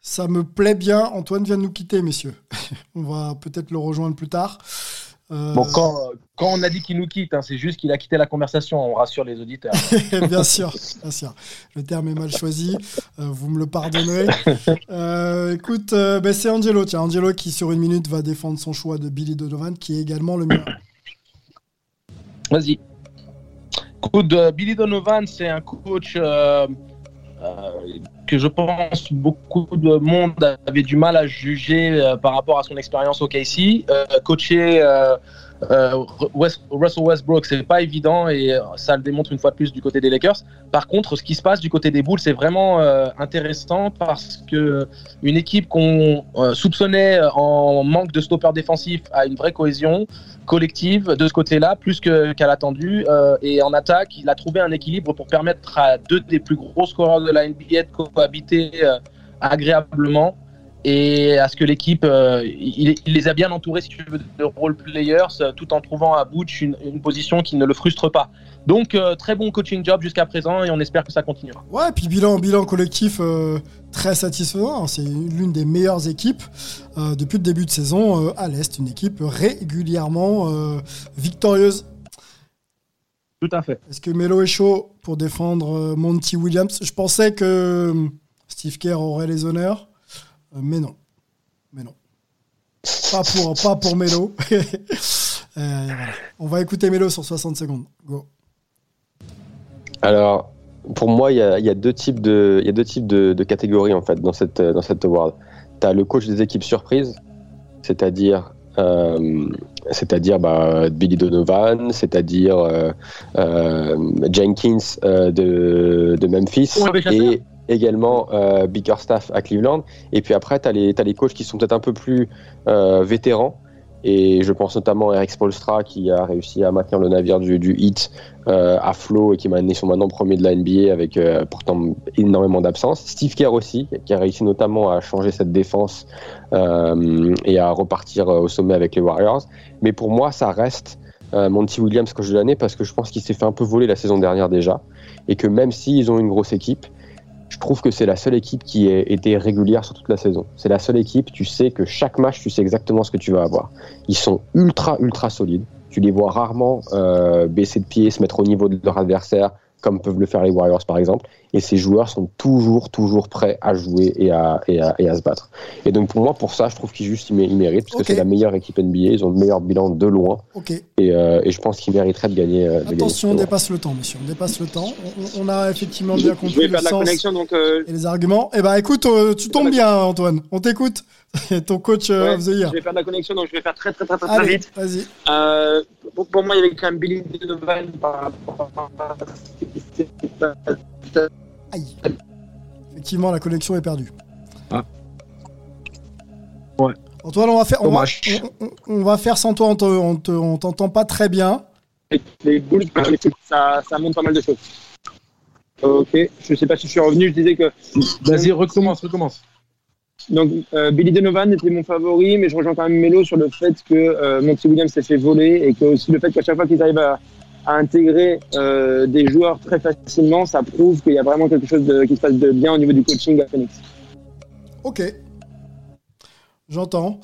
ça me plaît bien. Antoine vient de nous quitter, messieurs. on va peut-être le rejoindre plus tard. Euh, Bon, quand, quand on a dit qu'il nous quitte, hein, c'est juste qu'il a quitté la conversation. On rassure les auditeurs. bien sûr, bien sûr. Le terme est mal choisi. Euh, vous me le pardonnerez. Euh, écoute, euh, ben, c'est Angelo. Tiens, Angelo qui sur une minute va défendre son choix de Billy Donovan, qui est également le mien. Vas-y. Écoute, euh, Billy Donovan, c'est un coach euh, euh, que je pense beaucoup de monde avait du mal à juger euh, par rapport à son expérience au KC. Euh, coacher euh, Russell Westbrook, c'est pas évident et ça le démontre une fois de plus du côté des Lakers. Par contre, ce qui se passe du côté des Bulls, c'est vraiment intéressant parce que une équipe qu'on soupçonnait en manque de stopper défensif a une vraie cohésion collective de ce côté-là, plus qu'à l'attendu. Euh, et en attaque, il a trouvé un équilibre pour permettre à deux des plus gros scoreurs de la NBA de cohabiter euh, agréablement et à ce que l'équipe, euh, il, il les a bien entourés, si tu veux, de role players, euh, tout en trouvant à Butch une, une position qui ne le frustre pas. Donc, euh, très bon coaching job jusqu'à présent et on espère que ça continuera. Ouais, puis bilan, bilan collectif euh, très satisfaisant. C'est l'une des meilleures équipes euh, depuis le début de saison euh, à l'Est. Une équipe régulièrement euh, victorieuse. Tout à fait. Est-ce que Melo est chaud pour défendre Monty Williams? Je pensais que Steve Kerr aurait les honneurs, mais non. Mais non. Pas pour, pas pour Melo. Euh, voilà. On va écouter Melo sur 60 secondes. Go. Alors, pour moi, il y a, il y a deux types de, il y a deux types de, de catégories en fait dans cette dans cette award. Tu as le coach des équipes surprises, c'est-à-dire euh, c'est-à-dire bah, Billy Donovan, c'est-à-dire euh, euh, Jenkins euh, de, de Memphis et également euh, Bickerstaff à Cleveland. Et puis après, tu as t'as les coachs qui sont peut-être un peu plus euh, vétérans. Et je pense notamment à Eric Spolstra qui a réussi à maintenir le navire du, du Heat euh, à flot et qui m'a amené son maintenant premier de la NBA avec euh, pourtant énormément d'absence. Steve Kerr aussi, qui a réussi notamment à changer cette défense et à repartir au sommet avec les Warriors. Mais pour moi, ça reste Monty Williams coach de l'année parce que je pense qu'il s'est fait un peu voler la saison dernière déjà et que même s'ils ont une grosse équipe, je trouve que c'est la seule équipe qui ait été régulière sur toute la saison. C'est la seule équipe, tu sais que chaque match, tu sais exactement ce que tu vas avoir. Ils sont ultra, ultra solides. Tu les vois rarement euh, baisser de pied, se mettre au niveau de leur adversaire, comme peuvent le faire les Warriors par exemple. Et ces joueurs sont toujours, toujours prêts à jouer et à, et à, et à se battre. Et donc pour moi, pour ça, je trouve qu'ils juste ils mé- ils méritent, parce que c'est la meilleure équipe NBA. Ils ont le meilleur bilan de loin. Ok. Et, euh, et je pense qu'ils mériteraient de gagner. euh, de gagner Attention, on dépasse le temps, monsieur. On dépasse le temps. On, on a effectivement bien Je compris vais le faire de la sens connexion, donc euh, et les arguments. Eh ben, écoute, euh, tu tombes bien, Antoine. On t'écoute. Ton coach euh, ouais, of the year. je vais faire de la connexion, donc je vais faire très très très très, très Allez, vite. vas-y. Euh, pour, pour moi, il y avait quand même Billy Donovan par rapport à ce qui s'est passé. Aïe. Effectivement, la connexion est perdue. Ah. Ouais. Antoine, on va faire, on va, on- on- va faire sans toi. On te- on te- on t'entend pas très bien. Les Bulls, ça, ça montre pas mal de choses. Ok, je sais pas si je suis revenu, je disais que. Vas-y, recommence, recommence. Donc, euh, Billy Donovan était mon favori, mais je rejoins quand même Melo sur le fait que euh, Monty Williams s'est fait voler et que aussi le fait qu'à chaque fois qu'ils arrivent à, à intégrer euh, des joueurs très facilement, ça prouve qu'il y a vraiment quelque chose de- qui se passe de bien au niveau du coaching à Phoenix. Ok. J'entends.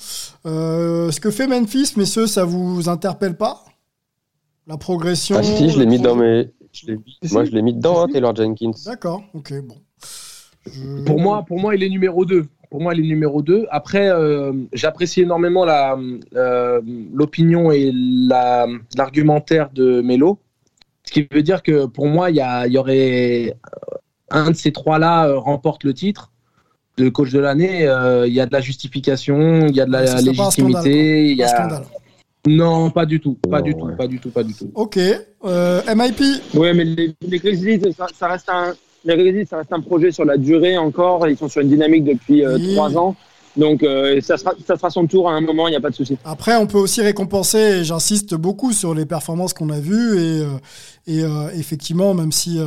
Euh, ce que fait Memphis, messieurs, ça vous interpelle pas? La progression Ah si, je l'ai mis dans mes. je Moi, je l'ai mis dedans, hein, Taylor Jenkins. D'accord, ok, bon. Je- Pour moi, pour moi, il est numéro 2. Pour moi, il est numéro 2. Après, euh, j'apprécie énormément la, euh, l'opinion et la, l'argumentaire de Melo. Ce qui veut dire que pour moi, il y, aurait euh, un de ces trois-là euh, remporte le titre de coach de l'année. euh, Il y a de la justification, il y a de la légitimité. il y Pas a... scandale. Non, pas du tout. Pas Non, du tout. Pas du tout. Pas du tout. Ok. Euh, MIP Ouais, mais les, les Grizzlies, ça, ça reste un, les Grizzlies, ça reste un projet sur la durée encore. Ils sont sur une dynamique depuis euh, trois ans. Donc, euh, ça, sera, ça fera son tour à un moment, il n'y a pas de souci. Après, on peut aussi récompenser, et j'insiste beaucoup sur les performances qu'on a vues, et, euh, et euh, effectivement, même si euh,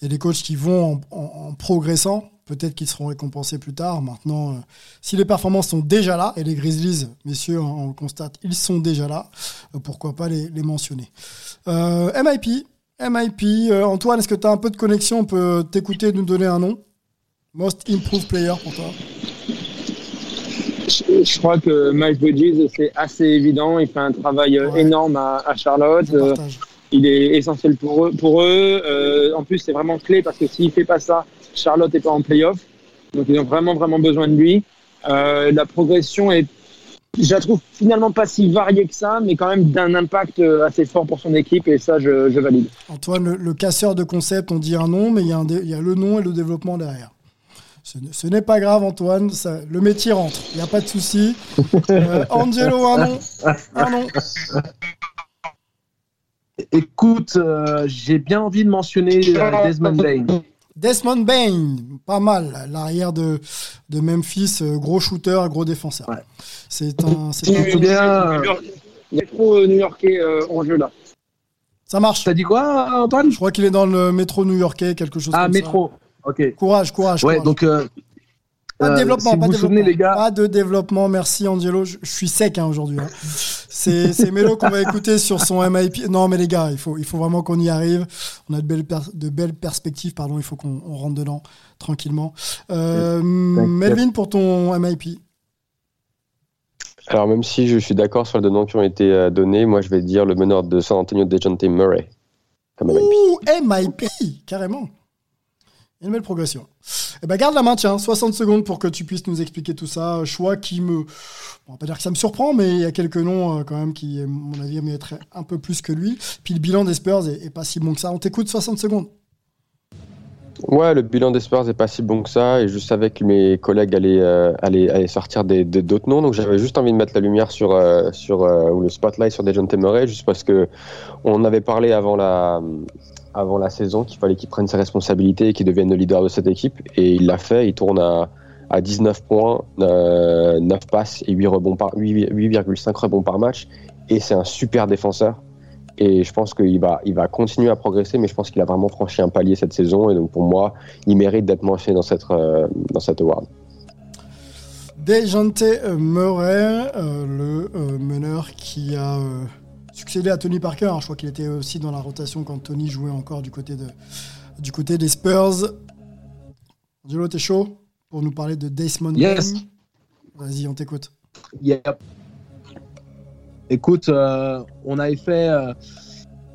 il y a des coachs qui vont en, en- en progressant, Peut-être qu'ils seront récompensés plus tard. Maintenant, si les performances sont déjà là, et les Grizzlies, messieurs, on le constate, ils sont déjà là, pourquoi pas les, les mentionner. MIP, MIP, euh, Antoine, est-ce que tu as un peu de connexion On peut t'écouter, nous donner un nom? Most improved player pour toi Je, je crois que Miles Bridges, c'est assez évident. Il fait un travail euh, énorme à, à Charlotte. Euh, il est essentiel pour eux. Pour eux. Euh, en plus, c'est vraiment clé parce que s'il fait pas ça, Charlotte n'est pas en playoff. Donc, ils ont vraiment, vraiment besoin de lui. Euh, la progression est, je la trouve finalement pas si variée que ça, mais quand même d'un impact euh, assez fort pour son équipe et ça, je, je valide. Antoine, le, le casseur de concept, on dit un nom, mais il y, a un dé- il y a le nom et le développement derrière. Ce, n'est pas grave, Antoine, ça- le métier rentre, il n'y a pas de souci. Euh, Angelo, un nom Un nom Écoute, euh, j'ai bien envie de mentionner Desmond Bain. Desmond Bain, pas mal, l'arrière de, de Memphis, gros shooter, gros défenseur. C'est un. c'est Il y a trop euh, new-yorkais euh, en jeu là. Ça marche. T'as dit quoi, Antoine? Je crois qu'il est dans le métro new-yorkais, quelque chose Ah, comme métro. Ok. ça. Courage, courage. Ouais, courage. donc. euh, Pas de développement, si pas vous de vous développement. les gars. Pas de développement, merci Angelo. Je, je suis sec hein, aujourd'hui. hein. C'est Mélo qu'on va écouter sur son MIP. Non, mais les gars, il faut, il faut vraiment qu'on y arrive. On a de belles, per- de belles perspectives, pardon. Il faut qu'on on rentre dedans tranquillement. Euh, Melvin, pour ton MIP. Alors, même si je suis d'accord sur les deux noms qui ont été euh, donnés, moi je vais dire le meneur de San Antonio, DeJounte Murray. MIP. Ouh, MIP, carrément. Une belle progression. Eh ben, garde la main, tiens, 60 secondes pour que tu puisses nous expliquer tout ça. Choix qui me. On va pas dire que ça me surprend, mais il y a quelques noms euh, quand même qui, à mon avis, mériteraient un peu plus que lui. Puis le bilan des Spurs est, est pas si bon que ça. On t'écoute 60 secondes. Ouais, le bilan des Spurs n'est pas si bon que ça, et je savais que mes collègues allaient, euh, allaient, sortir des, des- d'autres noms, donc j'avais juste envie de mettre la lumière sur, euh, sur euh, ou le spotlight sur DeJounte Murray, juste parce que on avait parlé avant la, avant la saison qu'il fallait qu'il prenne ses responsabilités et qu'il devienne le leader de cette équipe, et il l'a fait, il tourne à, à 19 points, euh, 9 passes et 8 rebonds par, 8 8,5 rebonds par match, et c'est un super défenseur. Et je pense qu'il va, il va continuer à progresser, mais je pense qu'il a vraiment franchi un palier cette saison. Et donc pour moi, il mérite d'être mentionné dans cette, euh, dans cette award. Dejante euh, Murray, euh, le euh, meneur qui a euh, succédé à Tony Parker. Je crois qu'il était aussi dans la rotation quand Tony jouait encore du côté, de, du côté des Spurs. Angelo, t'es chaud pour nous parler de Desmond Yes. Vas-y, on t'écoute. Yep. Écoute, euh, on avait fait euh,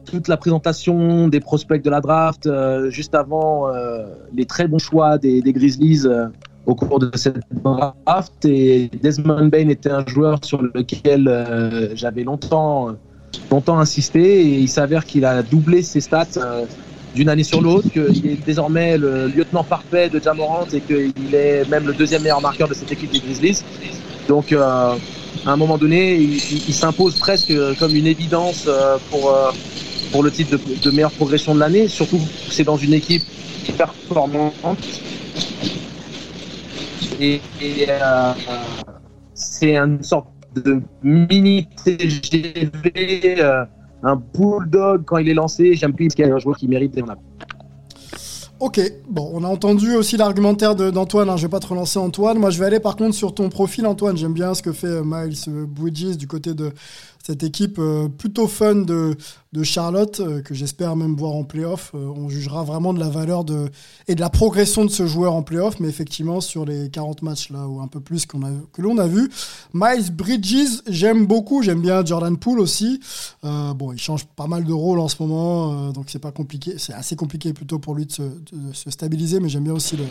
toute la présentation des prospects de la draft euh, juste avant les très bons choix des, Grizzlies au cours de cette draft. Et Desmond Bain était un joueur sur lequel j'avais longtemps, longtemps insisté. Et il s'avère qu'il a doublé ses stats d'une année sur l'autre, qu'il est désormais le lieutenant parfait de Jamorant et qu'il est même le deuxième meilleur marqueur de cette équipe des Grizzlies. Donc, à un moment donné, il, s'impose presque comme une évidence euh, pour, euh, pour le titre de, meilleure progression de l'année, surtout que c'est dans une équipe performante. Et, et, euh, c'est une sorte de mini TGV, euh, un bulldog quand il est lancé. J'aime plus qu'il y a un joueur qui mérite Ok, bon, on a entendu aussi l'argumentaire d'Antoine. hein. Je vais pas te relancer, Antoine. Moi, je vais aller par contre sur ton profil, Antoine. J'aime bien ce que fait euh, Miles euh, Bridges du côté de cette équipe euh, plutôt fun de, Charlotte, euh, que j'espère même voir en playoff. Euh, on jugera vraiment de la valeur de, et de la progression de ce joueur en playoff, mais effectivement, sur les 40 matchs là, ou un peu plus que l'on a vu. Miles Bridges, j'aime beaucoup. J'aime bien Jordan Poole aussi. Bon, il change pas mal de rôle en ce moment, donc c'est pas compliqué. C'est assez compliqué plutôt pour lui de se, stabiliser, mais j'aime bien aussi le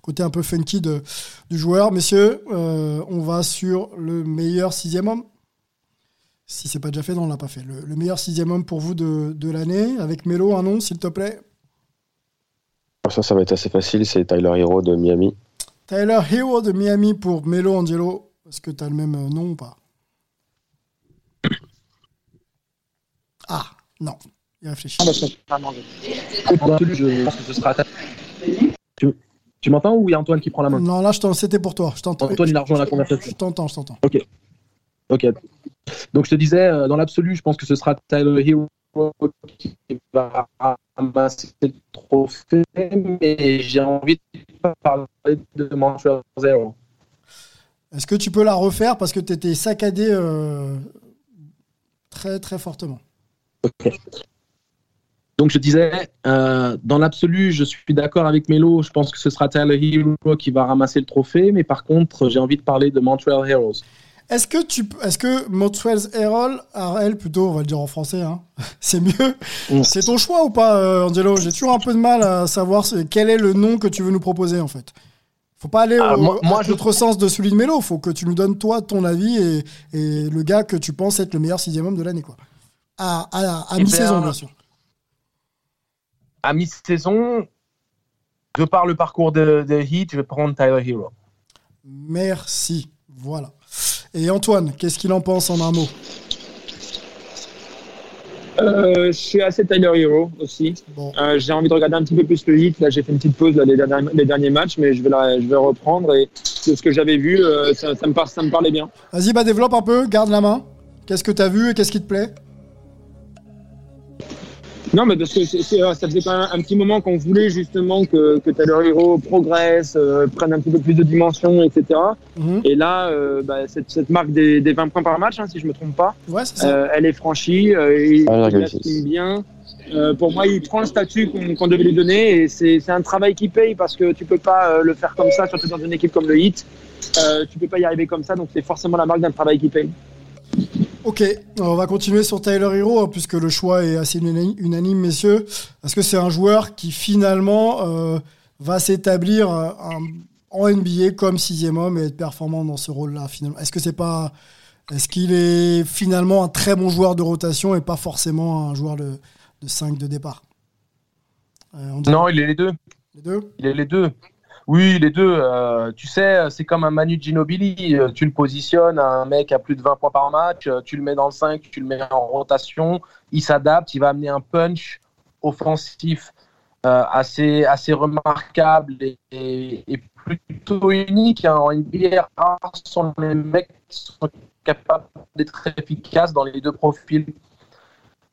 côté un peu funky du joueur. Messieurs, on va sur le meilleur sixième homme. Si c'est pas déjà fait, non, on l'a pas fait. Le, le meilleur sixième homme pour vous de, de l'année, avec Melo, un nom, s'il te plaît. Ça, ça va être assez facile. C'est Tyler Hero de Miami. Tyler Hero de Miami pour Melo Angelo. Est-ce que tu as le même euh, nom ou pas? Ah, non. Il réfléchit. Absolu, je pense que ce sera. Tu, tu m'entends ou il y a Antoine qui prend la main? Non, là, je t'en- c'était pour toi. Je t'entends. Antoine, il a rejoint la conversation. Je t'entends, je t'entends. Ok. Ok. Donc je te disais, euh, dans l'absolu, je pense que ce sera Tyler Hero qui va ramasser le trophée, mais j'ai envie de parler de Montreal Zero. Est-ce que tu peux la refaire? Parce que tu étais saccadé euh, très très fortement Ok. Donc je disais, euh, dans l'absolu, je suis d'accord avec Melo. Je pense que ce sera Tyler Hero qui va ramasser le trophée, mais par contre, j'ai envie de parler de Montreal Heroes. Est-ce que tu, est-ce que Montreal Herald, RL plutôt, on va le dire en français, hein, c'est mieux. Mm. C'est ton choix ou pas, euh, Angelo? J'ai toujours un peu de mal à savoir quel est le nom que tu veux nous proposer en fait. Faut pas aller Ah, au moi- moi, à je- sens de celui de Melo. Faut que tu nous donnes toi ton avis et, et le gars que tu penses être le meilleur sixième homme de l'année quoi. À, à, à Eh mi-saison bien, bien sûr. À mi-saison, de par le parcours de, de Heat, je vais prendre Tyler Hero. Merci. Voilà. Et Antoine, qu'est-ce qu'il en pense en un mot? Euh, je suis assez Tyler Hero aussi. Euh, j'ai envie de regarder un petit peu plus le hit. Là, j'ai fait une petite pause là, les, derniers, les derniers matchs, mais je vais, la- je vais reprendre. Et de ce que j'avais vu, euh, ça, ça me par- ça me parlait bien. Vas-y, bah développe un peu, garde la main. Qu'est-ce que tu as vu et qu'est-ce qui te plaît? Non, mais parce que euh, ça faisait même un petit moment qu'on voulait justement que, que Tyler Hero progresse, euh, prenne un petit peu plus de dimension, etc. Mhm. Et là, euh, bah, cette, cette marque des, des 20 points par match, hein, si je me trompe pas, Ouais, euh, elle est franchie. euh, et Ah, il 1,6. assume bien. Euh, pour moi, il prend le statut qu'on devait lui donner et c'est un travail qui paye parce que tu peux pas euh, le faire comme ça, surtout dans une équipe comme le Heat. Euh, tu peux pas y arriver comme ça, donc c'est forcément la marque d'un travail qui paye. Ok, on va continuer sur Tyler Hero, hein, puisque le choix est assez unani- unanime, messieurs. Est-ce que c'est un joueur qui finalement euh, va s'établir euh, en NBA comme sixième homme et être performant dans ce rôle-là finalement? Est-ce que c'est pas, est-ce qu'il est finalement un très bon joueur de rotation et pas forcément un joueur de, de 5 de départ? Euh, Non, il est les deux. Les deux? Il est les deux. Oui, les deux. euh, tu sais, c'est comme un Manu Ginobili. euh, Tu le positionnes, un mec à plus de 20 points par match, euh, tu le mets dans le 5, tu le mets en rotation, il s'adapte, il va amener un punch offensif assez, assez remarquable et, plutôt unique. hein. En NBA, sont les mecs qui sont capables d'être efficaces dans les deux profils.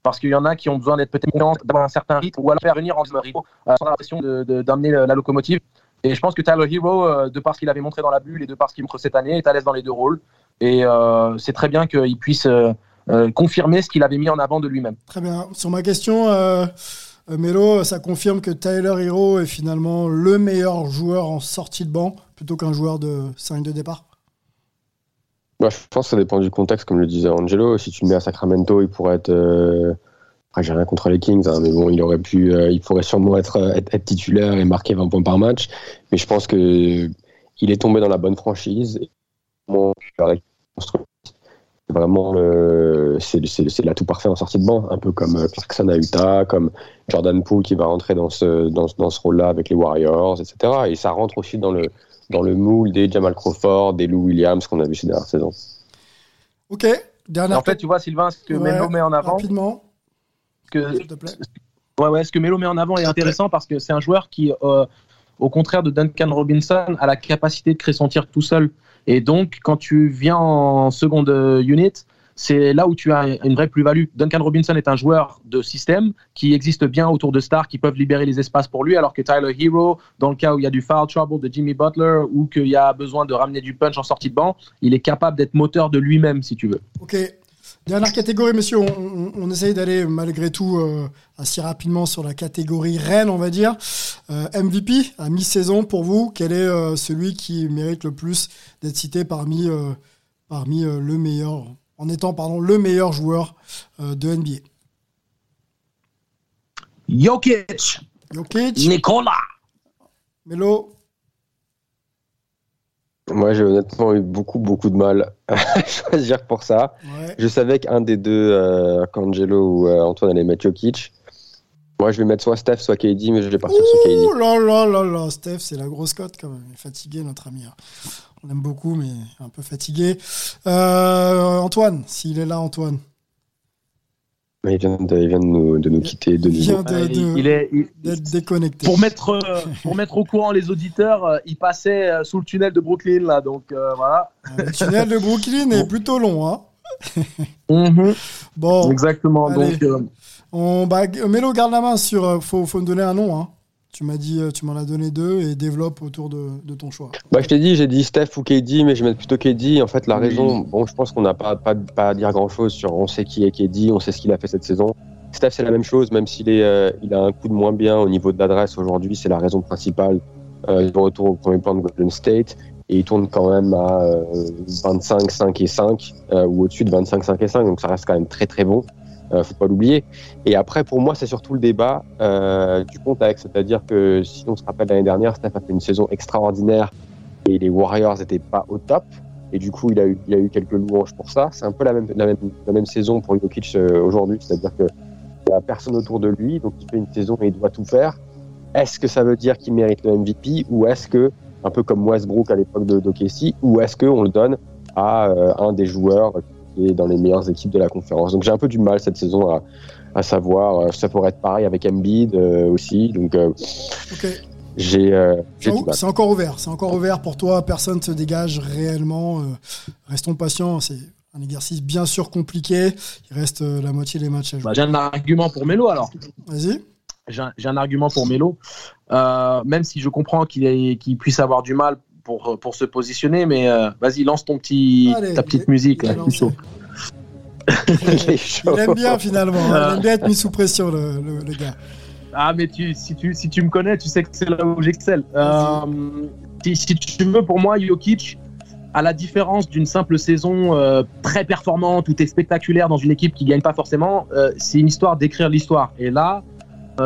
Parce qu'il y en a qui ont besoin d'être peut-être d'avoir un certain rythme, ou alors faire venir en rideau euh, sans l'impression d'amener la locomotive. Et je pense que Tyler Hero, euh, de par ce qu'il avait montré dans la bulle et de par ce qu'il montre cette année, est à l'aise dans les deux rôles. Et euh, c'est très bien qu'il puisse euh, confirmer ce qu'il avait mis en avant de lui-même. Très bien. Sur ma question, euh, Melo, ça confirme que Tyler Hero est finalement le meilleur joueur en sortie de banc plutôt qu'un joueur de 5 de départ? Bah, je pense que ça dépend du contexte, comme le disait Angelo. Si tu le mets à Sacramento, il pourrait être. Euh, après, j'ai rien contre les Kings, hein, mais bon, il aurait pu, euh, il pourrait sûrement être, euh, être, être titulaire et marquer 20 points par match. Mais je pense que il est tombé dans la bonne franchise. Vraiment, c'est c'est, c'est, l'atout parfait en sortie de banc, un peu comme euh, Clarkson à Utah, comme Jordan Poole qui va rentrer dans ce, dans, ce- dans ce rôle-là avec les Warriors, etc. Et ça rentre aussi dans le, dans le moule des Jamal Crawford, des Lou Williams qu'on a vu ces dernières saisons. Ok, dernière En fait, tu vois, Sylvain, ce que Ouais, Melo met en avant, Rapidement, que, s'il te plaît. Ouais, ouais, ce que Melo met en avant est intéressant parce que c'est un joueur qui, euh, au contraire de Duncan Robinson, a la capacité de créer son tir tout seul. Et donc, quand tu viens en seconde euh, unit, c'est là où tu as une vraie plus-value. Duncan Robinson est un joueur de système qui existe bien autour de stars qui peuvent libérer les espaces pour lui, alors que Tyler Hero, dans le cas où il y a du foul trouble de Jimmy Butler ou qu'il y a besoin de ramener du punch en sortie de banc, il est capable d'être moteur de lui-même, si tu veux. Ok. Dernière catégorie, messieurs. On, on- on essaye d'aller malgré tout euh, assez rapidement sur la catégorie reine, on va dire. Euh, MVP à mi-saison pour vous, quel est euh, celui qui mérite le plus d'être cité parmi, parmi le meilleur, en étant pardon le meilleur joueur de NBA Jokic, Jokic, Nicolas. Melo, Moi, j'ai honnêtement eu beaucoup, beaucoup de mal à choisir pour ça. Ouais. Je savais qu'un des deux, euh, qu'Angelo ou euh, Antoine allait mettre Jokic. Moi, je vais mettre soit Steph, soit KD, mais je vais partir sur KD. Ouh là là là là, Steph, c'est la grosse cote quand même. Il est fatigué, notre ami. hein. On aime beaucoup, mais un peu fatigué. Euh, Antoine, s'il est là, Antoine. Il vient de, il vient de nous, de nous quitter de Il vient de- de- il est, il- déconnecté. pour mettre euh, pour mettre au courant les auditeurs, euh, il passait euh, sous le tunnel de Brooklyn là, donc euh, voilà. Le tunnel de Brooklyn est plutôt long. Hein. Mhm. Bon. Exactement. allez. Donc, euh, On, bah, Mélo, garde la main sur. faut, faut me donner un nom. Hein. Tu m'as dit, euh, tu m'en as donné deux et développe autour de, de ton choix. Bah, je t'ai dit, j'ai dit Steph ou KD, mais je vais mettre plutôt KD. En fait, la raison, bon, je pense qu'on n'a pas, pas, pas à dire grand chose sur on sait qui est KD, on sait ce qu'il a fait cette saison. Steph, c'est la même chose, même s'il est, euh, il a un coup de moins bien au niveau de l'adresse aujourd'hui, c'est la raison principale euh, du retour au premier plan de Golden State. Et il tourne quand même à euh, 25, 5 et 5, euh, ou au-dessus de 25, 5 et 5, donc ça reste quand même très très bon. Euh, faut pas l'oublier. Et après, pour moi, c'est surtout le débat euh, du contexte. C'est-à-dire que si on se rappelle l'année dernière, Steph a fait une saison extraordinaire et les Warriors n'étaient pas au top. Et du coup, il a eu, il a eu quelques louanges pour ça. C'est un peu la même, la même, la même saison pour Jokic euh, aujourd'hui. C'est-à-dire que il n'y a personne autour de lui, donc il fait une saison et il doit tout faire. Est-ce que ça veut dire qu'il mérite le MVP ou est-ce que, un peu comme Westbrook à l'époque de d'OKC, ou est-ce qu'on le donne à un des joueurs dans les meilleures équipes de la conférence Donc j'ai un peu du mal cette saison à, à savoir. Euh, Ça pourrait être pareil avec Embiid euh, aussi. Donc euh, Ok. j'ai euh, C'est encore ouvert. C'est encore ouvert pour toi. Personne ne se dégage réellement. Euh, restons patients. C'est un exercice bien sûr compliqué. Il reste euh, la moitié des matchs à jouer. bah, j'ai un argument pour Melo alors. Vas-y. J'ai un, argument pour Melo. Euh, même si je comprends qu'il ait- qu'il puisse avoir du mal pour, pour se positionner, mais euh, vas-y, lance ton petit, Allez, ta petite musique. Là, suis chaud. Il aime bien finalement. hein. Il aime bien être mis sous pression, le, le- le gars. Ah, mais tu, si, tu, si tu me connais, tu sais que c'est là où j'excelle. Euh, si, si tu veux, pour moi, Jokic, à la différence d'une simple saison euh, très performante où tu es spectaculaire dans une équipe qui gagne pas forcément, euh, c'est une histoire d'écrire l'histoire. Et là, euh,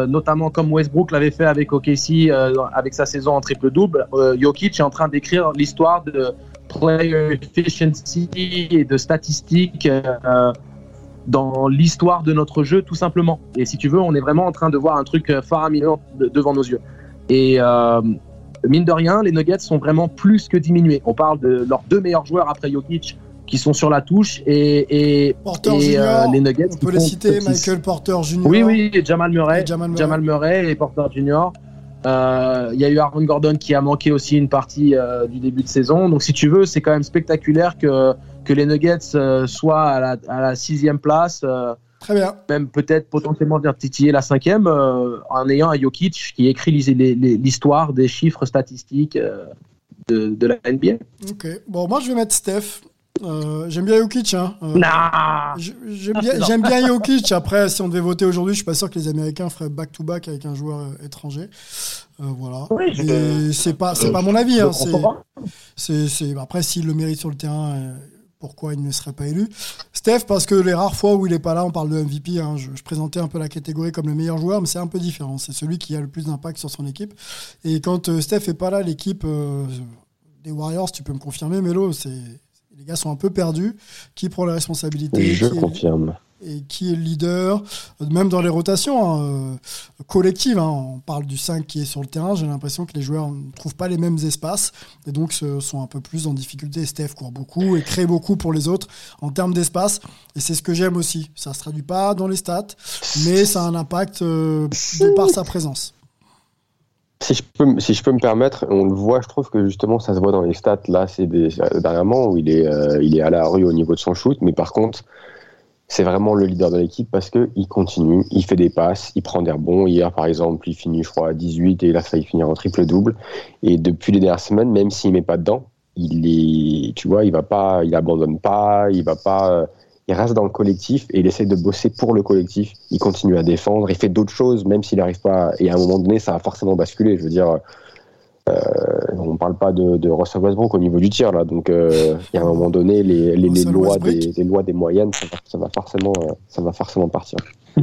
notamment comme Westbrook l'avait fait avec OKC, euh, avec sa saison en triple-double, euh, Jokic est en train d'écrire l'histoire de player efficiency et de statistiques. euh, dans l'histoire de notre jeu, tout simplement. Et si tu veux, on est vraiment en train de voir un truc euh, faramineux de- devant nos yeux. Et euh, mine de rien, les Nuggets sont vraiment plus que diminués. On parle de leurs deux meilleurs joueurs après Jokic qui sont sur la touche et, et, Porter et, Junior, euh, les Nuggets. on peut les citer, Michael Porter Jr. Oui, oui, et Jamal Murray, Et Jamal Jamal Murray. Et Porter Junior. Euh, Il y a eu Aaron Gordon qui a manqué aussi une partie euh, du début de saison. Donc, si tu veux, c'est quand même spectaculaire que, que les Nuggets soient à la, à la sixième place. Très bien. même peut-être potentiellement venir titiller la cinquième en ayant un Jokic qui écrit l'histoire des chiffres statistiques de, de la NBA. Ok. Bon, moi, je vais mettre Steph. Euh, j'aime bien Jokic. Hein. Euh, Nah. J'aime bien, bien Jokic. Après, si on devait voter aujourd'hui, je suis pas sûr que les Américains feraient back-to-back avec un joueur euh, étranger. Euh, voilà. Oui, c'est pas, c'est pas mon avis. hein. C'est, après, s'il le mérite sur le terrain, pourquoi il ne serait pas élu? Steph, parce que les rares fois où il est pas là, on parle de MVP. hein. Je, je présentais un peu la catégorie comme le meilleur joueur, mais c'est un peu différent. C'est celui qui a le plus d'impact sur son équipe. Et quand Steph est pas là, l'équipe des Warriors, tu peux me confirmer, Melo, c'est les gars sont un peu perdus. Qui prend les responsabilités Je qui est- confirme. et qui est le leader, même dans les rotations hein, euh, collectives. hein. on parle du 5 qui est sur le terrain. J'ai l'impression que les joueurs ne trouvent pas les mêmes espaces et donc se- sont un peu plus en difficulté. Steph court beaucoup et crée beaucoup pour les autres en termes d'espace. Et c'est ce que j'aime aussi. Ça ne se traduit pas dans les stats, mais ça a un impact euh, de par sa présence. Si je, peux, si je peux me permettre, on le voit, je trouve que justement ça se voit dans les stats. Là, c'est des, dernièrement où il est, euh, il est à la rue au niveau de son shoot, mais par contre, c'est vraiment le leader de l'équipe parce que il continue, il fait des passes, il prend des rebonds. Hier, par exemple, il finit, je crois, à 18 et il a failli finir en triple-double. Et depuis les dernières semaines, même s'il met pas dedans, il est, tu vois, il va pas, il abandonne pas, il va pas, euh, il reste dans le collectif et il essaie de bosser pour le collectif. Il continue à défendre, il fait d'autres choses, même s'il n'arrive pas. Et à un moment donné, ça va forcément basculer. Je veux dire, euh, on parle pas de, de Russell Westbrook au niveau du tir là. Donc, euh, il y a un moment donné, les, les, les Russell lois des, les lois des moyennes, ça va, ça va forcément, euh, ça va forcément partir.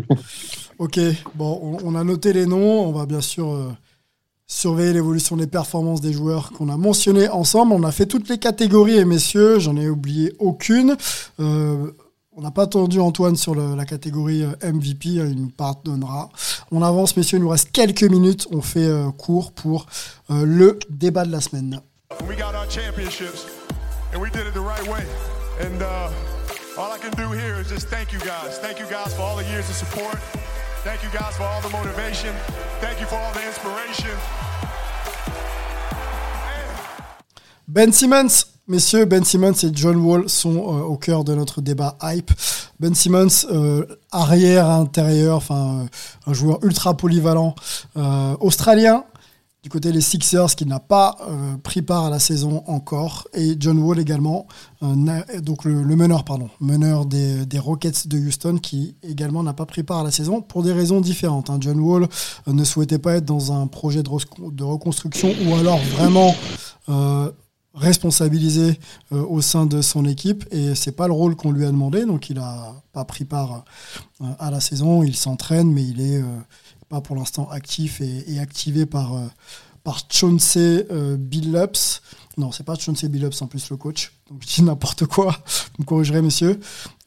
Ok, bon, on, on a noté les noms. On va bien sûr euh, surveiller l'évolution des performances des joueurs qu'on a mentionnés ensemble. On a fait toutes les catégories, et messieurs, j'en ai oublié aucune. Euh, on n'a pas attendu Antoine sur le- la catégorie euh, MVP, hein, il nous pardonnera. On avance, messieurs, il nous reste quelques minutes. On fait euh, court pour euh, le débat de la semaine. We got our championships, and we did it the right way. And uh, all I can do here is just thank you guys. Thank you guys for all the years of support. Thank you guys for all the motivation. Thank you for all the inspiration. Ben Simmons, Messieurs, Ben Simmons et John Wall sont euh, au cœur de notre débat hype. Ben Simmons, euh, arrière, intérieur, enfin euh, un joueur ultra polyvalent, australien, du côté des Sixers qui n'a pas pris part à la saison encore et John Wall également donc le, meneur pardon meneur des, Rockets de Houston qui également n'a pas pris part à la saison pour des raisons différentes hein. John Wall ne souhaitait pas être dans un projet de, de reconstruction ou alors vraiment responsabilisé euh, au sein de son équipe et c'est pas le rôle qu'on lui a demandé. Donc il a pas pris part euh, à la saison. Il s'entraîne mais il est euh, pas pour l'instant actif et, activé par par Chauncey Billups. Non c'est pas Chauncey Billups en plus le coach. Donc je dis n'importe quoi. Vous me corrigerez messieurs.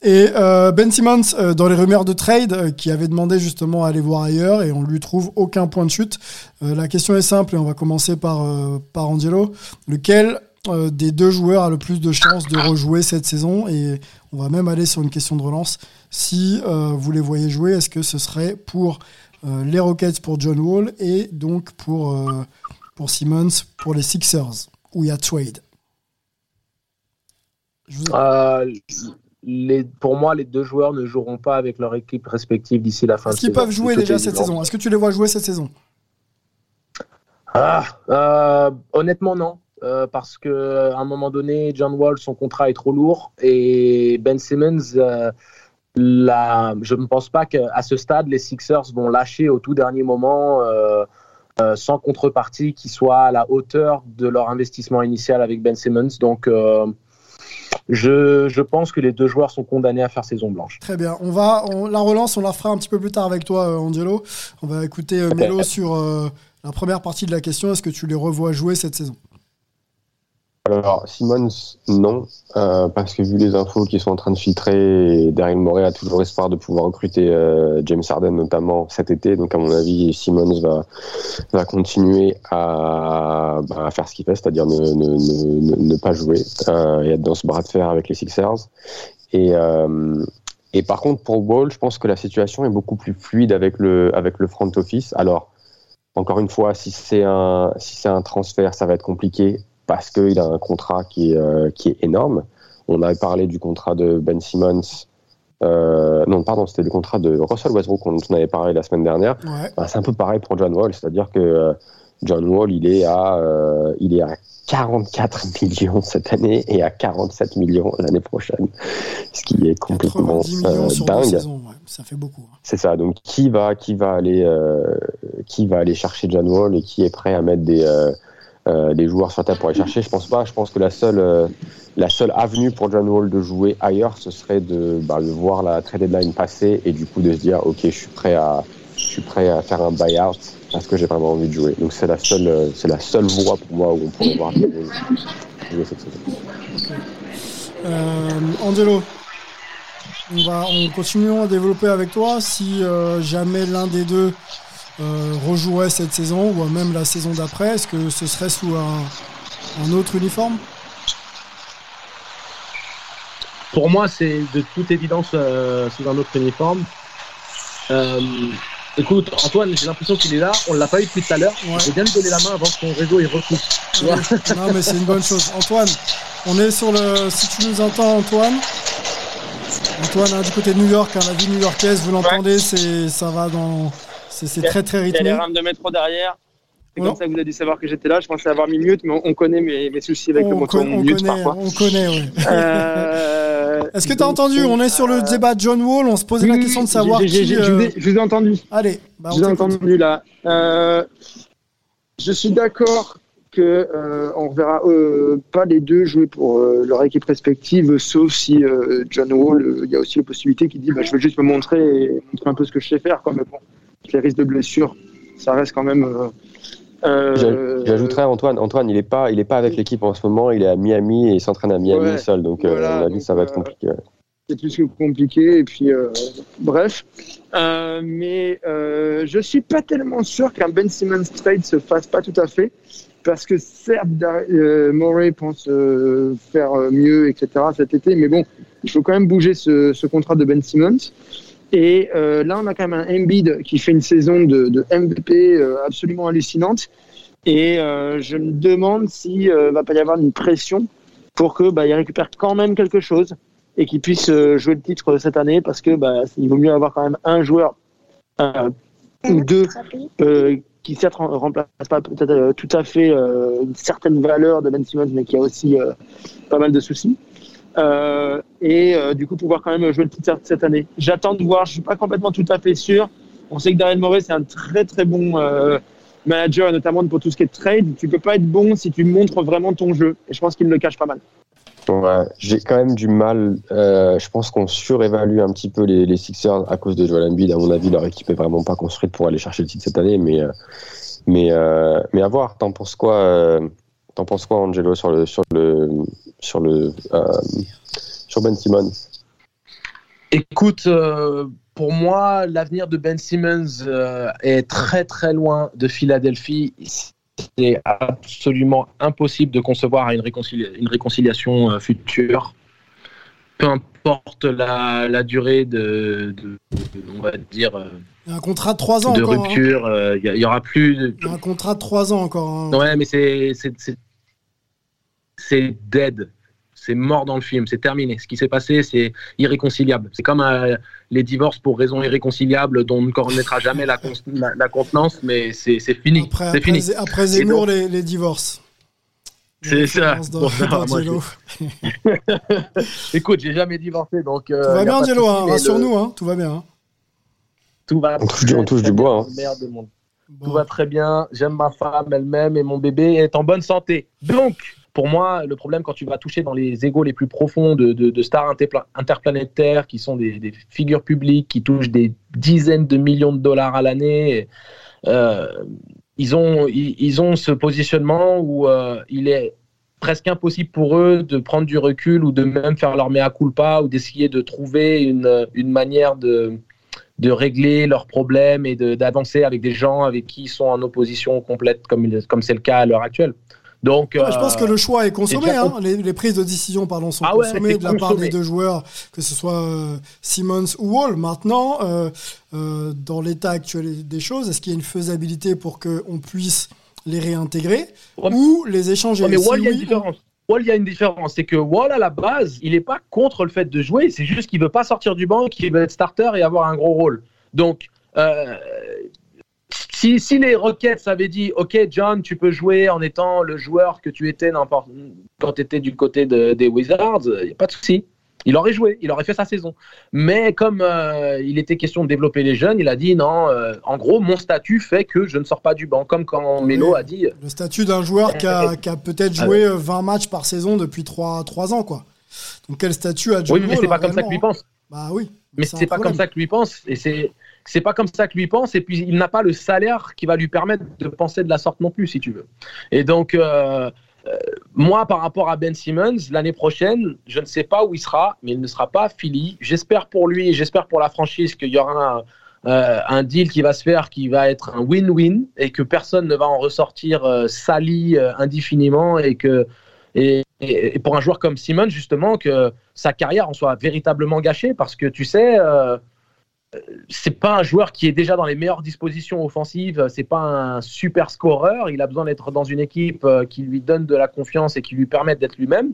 Et Ben Simmons dans les rumeurs de trade qui avait demandé justement à aller voir ailleurs et on lui trouve aucun point de chute. La question est simple et on va commencer par par Angelo. Lequel euh, des deux joueurs a le plus de chances de rejouer cette saison Et on va même aller sur une question de relance. Si euh, vous les voyez jouer, est-ce que ce serait pour euh, les Rockets pour John Wall et donc pour, pour Simmons pour les Sixers, où il y a trade? Les, pour moi, les deux joueurs ne joueront pas avec leur équipe respective d'ici la fin de saison. Est-ce qu'ils peuvent jouer déjà cette saison? Est-ce que tu les vois jouer cette saison? Ah, Honnêtement, non. Euh, parce que à un moment donné, John Wall, son contrat est trop lourd et Ben Simmons, euh, je ne pense pas qu'à ce stade, les Sixers vont lâcher au tout dernier moment euh, sans contrepartie qui soit à la hauteur de leur investissement initial avec Ben Simmons. Donc, je, je, pense que les deux joueurs sont condamnés à faire saison blanche. Très bien. On va, la relance, on la fera un petit peu plus tard avec toi, Angelo. On va écouter Melo sur la première partie de la question. Est-ce que tu les revois jouer cette saison? Alors, Simmons, non, euh, parce que vu les infos qui sont en train de filtrer, Daryl Morey a toujours espoir de pouvoir recruter euh, James Harden notamment cet été. Donc, à mon avis, Simmons va, va continuer à, bah, à faire ce qu'il fait, c'est-à-dire ne, ne, ne, pas jouer euh, et être dans ce bras de fer avec les Sixers. Et, euh, et par contre, pour Wall, je pense que la situation est beaucoup plus fluide avec le, avec le front office. Alors, encore une fois, si c'est un, si c'est un transfert, ça va être compliqué parce qu'il a un contrat qui est, euh, qui est énorme. On a parlé du contrat de Ben Simmons. Euh, non, pardon, c'était le contrat de Russell Westbrook dont on avait parlé la semaine dernière. Bah, c'est un peu pareil pour John Wall, c'est-à-dire que euh, John Wall, il est à, il est à 44 millions cette année et à 47 millions l'année prochaine, ce qui est complètement dingue. Ça fait beaucoup. Hein. C'est ça. Donc qui va, qui va aller, qui va aller chercher John Wall et qui est prêt à mettre des euh, des joueurs sur table pour aller chercher. Je pense pas. Je pense que la seule, euh, la seule avenue pour John Wall de jouer ailleurs, ce serait de, bah, de voir la trade deadline passer et du coup de se dire, ok, je suis prêt à, je suis prêt à faire un buyout parce que j'ai vraiment envie de jouer. Donc c'est la seule, euh, c'est la seule voie pour moi où on pourrait voir jouer cette saison. Angelo, on, va, on continue à développer avec toi. Si jamais l'un des deux euh, rejouerait cette saison ou même la saison d'après Est-ce que ce serait sous un, autre uniforme? Pour moi, c'est de toute évidence euh, sous un autre uniforme. Euh, écoute, Antoine, j'ai l'impression qu'il est là. On l'a pas eu depuis tout à l'heure. Ouais. Je bien lui donner la main avant que son réseau il repousse. non, mais c'est une bonne chose. Antoine, on est sur le. Si tu nous entends, Antoine. Antoine, hein, du côté de New York, hein, la vie new-yorkaise, vous l'entendez, c'est ça va dans c'est très très rythmé. Il y a les rames de métro derrière. C'est comme ça que vous avez dû savoir que j'étais là. Je pensais avoir mis mute, mais on, connaît mes, mes, soucis avec le moto. On, mute connaît, parfois. on connaît, oui. Euh, Est-ce que tu as entendu? On est sur le euh, débat John Wall. On se posait la question de savoir qui. Euh, je vous ai entendu. Allez, bah, je vous ai entendu là. je suis d'accord que on ne verra pas les deux jouer pour leur équipe respective, sauf si John Wall, il y a aussi la possibilité qu'il dit bah, je veux juste me montrer et montrer un peu ce que je sais faire. Quoi. Mais bon, les risques de blessure, ça reste quand même. Euh, euh, j'ajouterais Antoine. Antoine, il n'est pas, il est pas avec l'équipe en ce moment. Il est à Miami et il s'entraîne à Miami seul. Donc, euh, voilà, euh, ça va être compliqué. C'est plus que compliqué. Et puis, bref. mais je suis pas tellement sûr qu'un Ben Simmons trade se fasse pas tout à fait. Parce que certes, Murray pense faire mieux, etc. cet été. Mais bon, il faut quand même bouger ce, ce contrat de Ben Simmons. Et euh, là, on a quand même un Embiid qui fait une saison de, de MVP euh, absolument hallucinante. Et euh, je me demande s'il ne va pas y avoir une pression pour que bah, il récupère quand même quelque chose et qu'il puisse jouer le titre cette année parce que bah, il vaut mieux avoir quand même un joueur euh, ou deux euh, qui certes rem- remplace pas peut-être tout à fait une certaine valeur de Ben Simmons mais qui a aussi pas mal de soucis Euh, et euh, du coup pouvoir quand même jouer le titre cette année. J'attends de voir, je suis pas complètement tout à fait sûr. On sait que Daryl Morey c'est un très très bon euh, manager notamment pour tout ce qui est trade. Tu peux pas être bon si tu montres vraiment ton jeu et je pense qu'il le cache pas mal. Ouais, j'ai quand même du mal. je pense qu'on surévalue un petit peu les, les Sixers à cause de Joel Embiid. À mon avis, leur équipe est vraiment pas construite pour aller chercher le titre cette année. Mais, mais, mais à voir. T'en penses quoi T'en penses quoi, Angelo, sur le sur le sur le euh, sur Ben Simmons Écoute, euh, pour moi, l'avenir de Ben Simmons euh, est très très loin de Philadelphie. C'est absolument impossible de concevoir une, réconcilia- une réconciliation euh, future. Peu importe la, la durée de, de- de- on va dire, euh, Il y a un contrat de 3 ans de encore. hein. rupture. euh, Il y, aura plus. de- Il y a un contrat de 3 ans encore. hein. Ouais, mais c'est c'est- dead. C'est mort dans le film. C'est terminé. Ce qui s'est passé, c'est irréconciliable. C'est comme euh, les divorces pour raisons irréconciliables dont on ne connaîtra jamais la, cons- la, la contenance, mais c'est fini. Après, C'est après, fini. Après Zemmour, donc- les, les divorces. C'est ça. Dans- Bon, dans je- Écoute, j'ai jamais divorcé, donc. euh, Tout va bien, Angelo, hein, rassure-nous, le- hein, tout va bien. hein. Tout va On touche du- on touche du bois, hein. meilleur des mondes. Tout va très bien. J'aime ma femme, elle-même, et mon bébé est en bonne santé. Donc, pour moi, le problème quand tu vas toucher dans les égaux les plus profonds de, stars interpla- interplanétaires, qui sont des, figures publiques, qui touchent des dizaines de millions de dollars à l'année, euh, ils, ont, ils, ont ce positionnement où euh, il est presque impossible pour eux de prendre du recul ou de même faire leur mea culpa ou d'essayer de trouver une, une manière de, de régler leurs problèmes et d'avancer avec des gens avec qui ils sont en opposition complète, comme c'est le cas à l'heure actuelle. Donc, Ouais, je pense euh, que le choix est consommé. hein. Les, les prises de décision pardon, sont Ah ouais, consommées de la part des deux joueurs, que ce soit euh, Simmons ou Wall. Maintenant, euh, dans l'état actuel des choses, est-ce qu'il y a une faisabilité pour qu'on puisse les réintégrer ou les échanger? Mais Wall, il y a une différence. Wall, il y a une différence. C'est que Wall, à la base, il n'est pas contre le fait de jouer. C'est juste qu'il veut pas sortir du banc, qu'il veut être starter et avoir un gros rôle. Donc, euh, si, si les Rockets avaient dit, OK, John, tu peux jouer en étant le joueur que tu étais quand tu étais du côté de- des Wizards, il n'y a pas de souci. Il aurait joué, il aurait fait sa saison. Mais comme euh, il était question de développer les jeunes, il a dit non, euh, en gros, mon statut fait que je ne sors pas du banc. Comme quand Melo a dit, le statut d'un joueur qui a, a peut-être Ah joué euh, 20 matchs par saison depuis 3, ans. Quoi. Donc quel statut a John Oui, mais c'est pas hein, comme ça que lui réellement, pense. Bah oui. Mais c'est c'est pas comme ça que lui pense. Et c'est c'est pas comme ça que lui pense. Et puis il n'a pas le salaire qui va lui permettre de penser de la sorte non plus, si tu veux. Et donc euh, euh, moi, par rapport à Ben Simmons, l'année prochaine, je ne sais pas où il sera, mais il ne sera pas à Philly. J'espère pour lui et j'espère pour la franchise qu'il y aura un, euh, un deal qui va se faire, qui va être un win-win et que personne ne va en ressortir euh, sali indéfiniment et que et, pour un joueur comme Simmons, justement, que sa carrière en soit véritablement gâchée parce que tu sais, c'est pas un joueur qui est déjà dans les meilleures dispositions offensives, c'est pas un super scoreur, il a besoin d'être dans une équipe euh, qui lui donne de la confiance et qui lui permette d'être lui-même.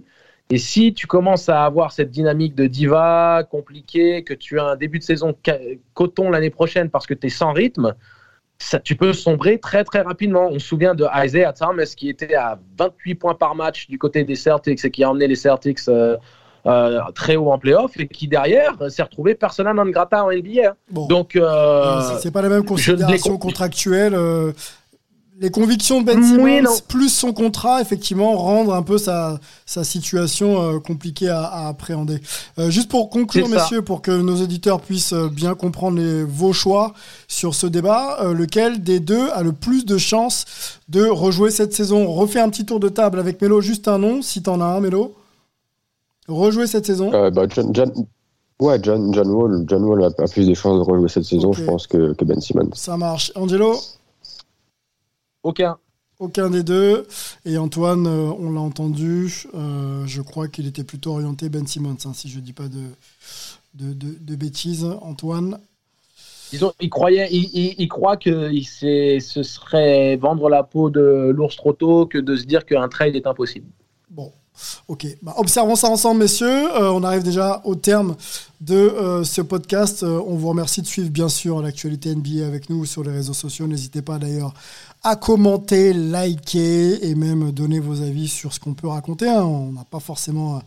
Et si tu commences à avoir cette dynamique de diva compliquée, que tu as un début de saison coton l'année prochaine parce que tu es sans rythme, tu peux sombrer très très rapidement. On se souvient de Isaiah Thomas qui était à 28 points par match du côté des Celtics et qui a emmené les Celtics euh, très haut en playoff et qui derrière euh, s'est retrouvé persona non grata en NBA. Donc euh, c'est- pas la même les considération contractuelle. euh, les convictions de Ben Simmons, plus son contrat, effectivement, rendent un peu sa, sa situation compliquée à, à appréhender. Juste pour conclure, messieurs, pour que nos auditeurs puissent bien comprendre les- vos choix sur ce débat, lequel des deux a le plus de chances de rejouer cette saison? On refait un petit tour de table avec Mélo, juste un nom, si t'en as un, Mélo. Rejouer cette saison Euh, bah, John, John- ouais, John, John Wall, John Wall a, a plus de chances de rejouer cette saison, je pense, que, que Ben Simmons. Ça marche. Angelo Aucun. Aucun des deux. Et Antoine, euh, on l'a entendu, euh, je crois qu'il était plutôt orienté Ben Simmons, hein, si je dis pas de, de, de- de bêtises. Antoine Disons, il croyait, il, il- il croit que il ce serait vendre la peau de l'ours trop tôt que de se dire qu'un trade est impossible. Ok, bah, observons ça ensemble, messieurs. Euh, on arrive déjà au terme de euh, ce podcast. Euh, on vous remercie de suivre, bien sûr, l'actualité NBA avec nous sur les réseaux sociaux. N'hésitez pas d'ailleurs à commenter, liker et même donner vos avis sur ce qu'on peut raconter. hein. On n'a pas forcément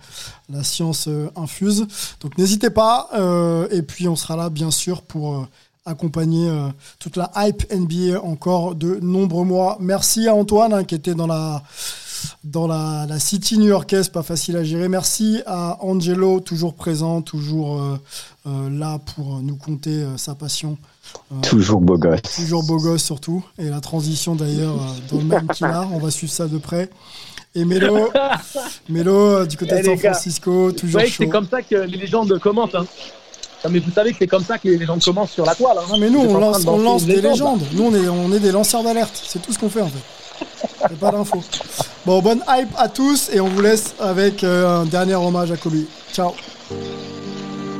la science infuse. Donc n'hésitez pas. et puis on sera là, bien sûr, pour accompagner toute la hype NBA encore de nombreux mois. Merci à Antoine hein, qui était dans la dans la, la city new-yorkaise, pas facile à gérer. Merci à Angelo, toujours présent, toujours euh, euh, là pour nous conter euh, sa passion. Euh, Toujours beau gosse. Toujours beau gosse surtout. Et la transition d'ailleurs euh, dans le même qu'il a, on va suivre ça de près. Et Mélo, Mélo euh, du côté Eh, de San Francisco, Vous toujours savez que chaud. c'est comme ça que les légendes commentent. Hein. Non, mais vous savez que c'est comme ça que les légendes commencent sur la toile. Hein. Non mais nous on lance, on des légende, légendes. Nous on est, on est des lanceurs d'alerte. C'est tout ce qu'on fait en fait. C'est pas d'infos. Bon, bonne hype à tous et on vous laisse avec euh, un dernier hommage à Kobe. Ciao.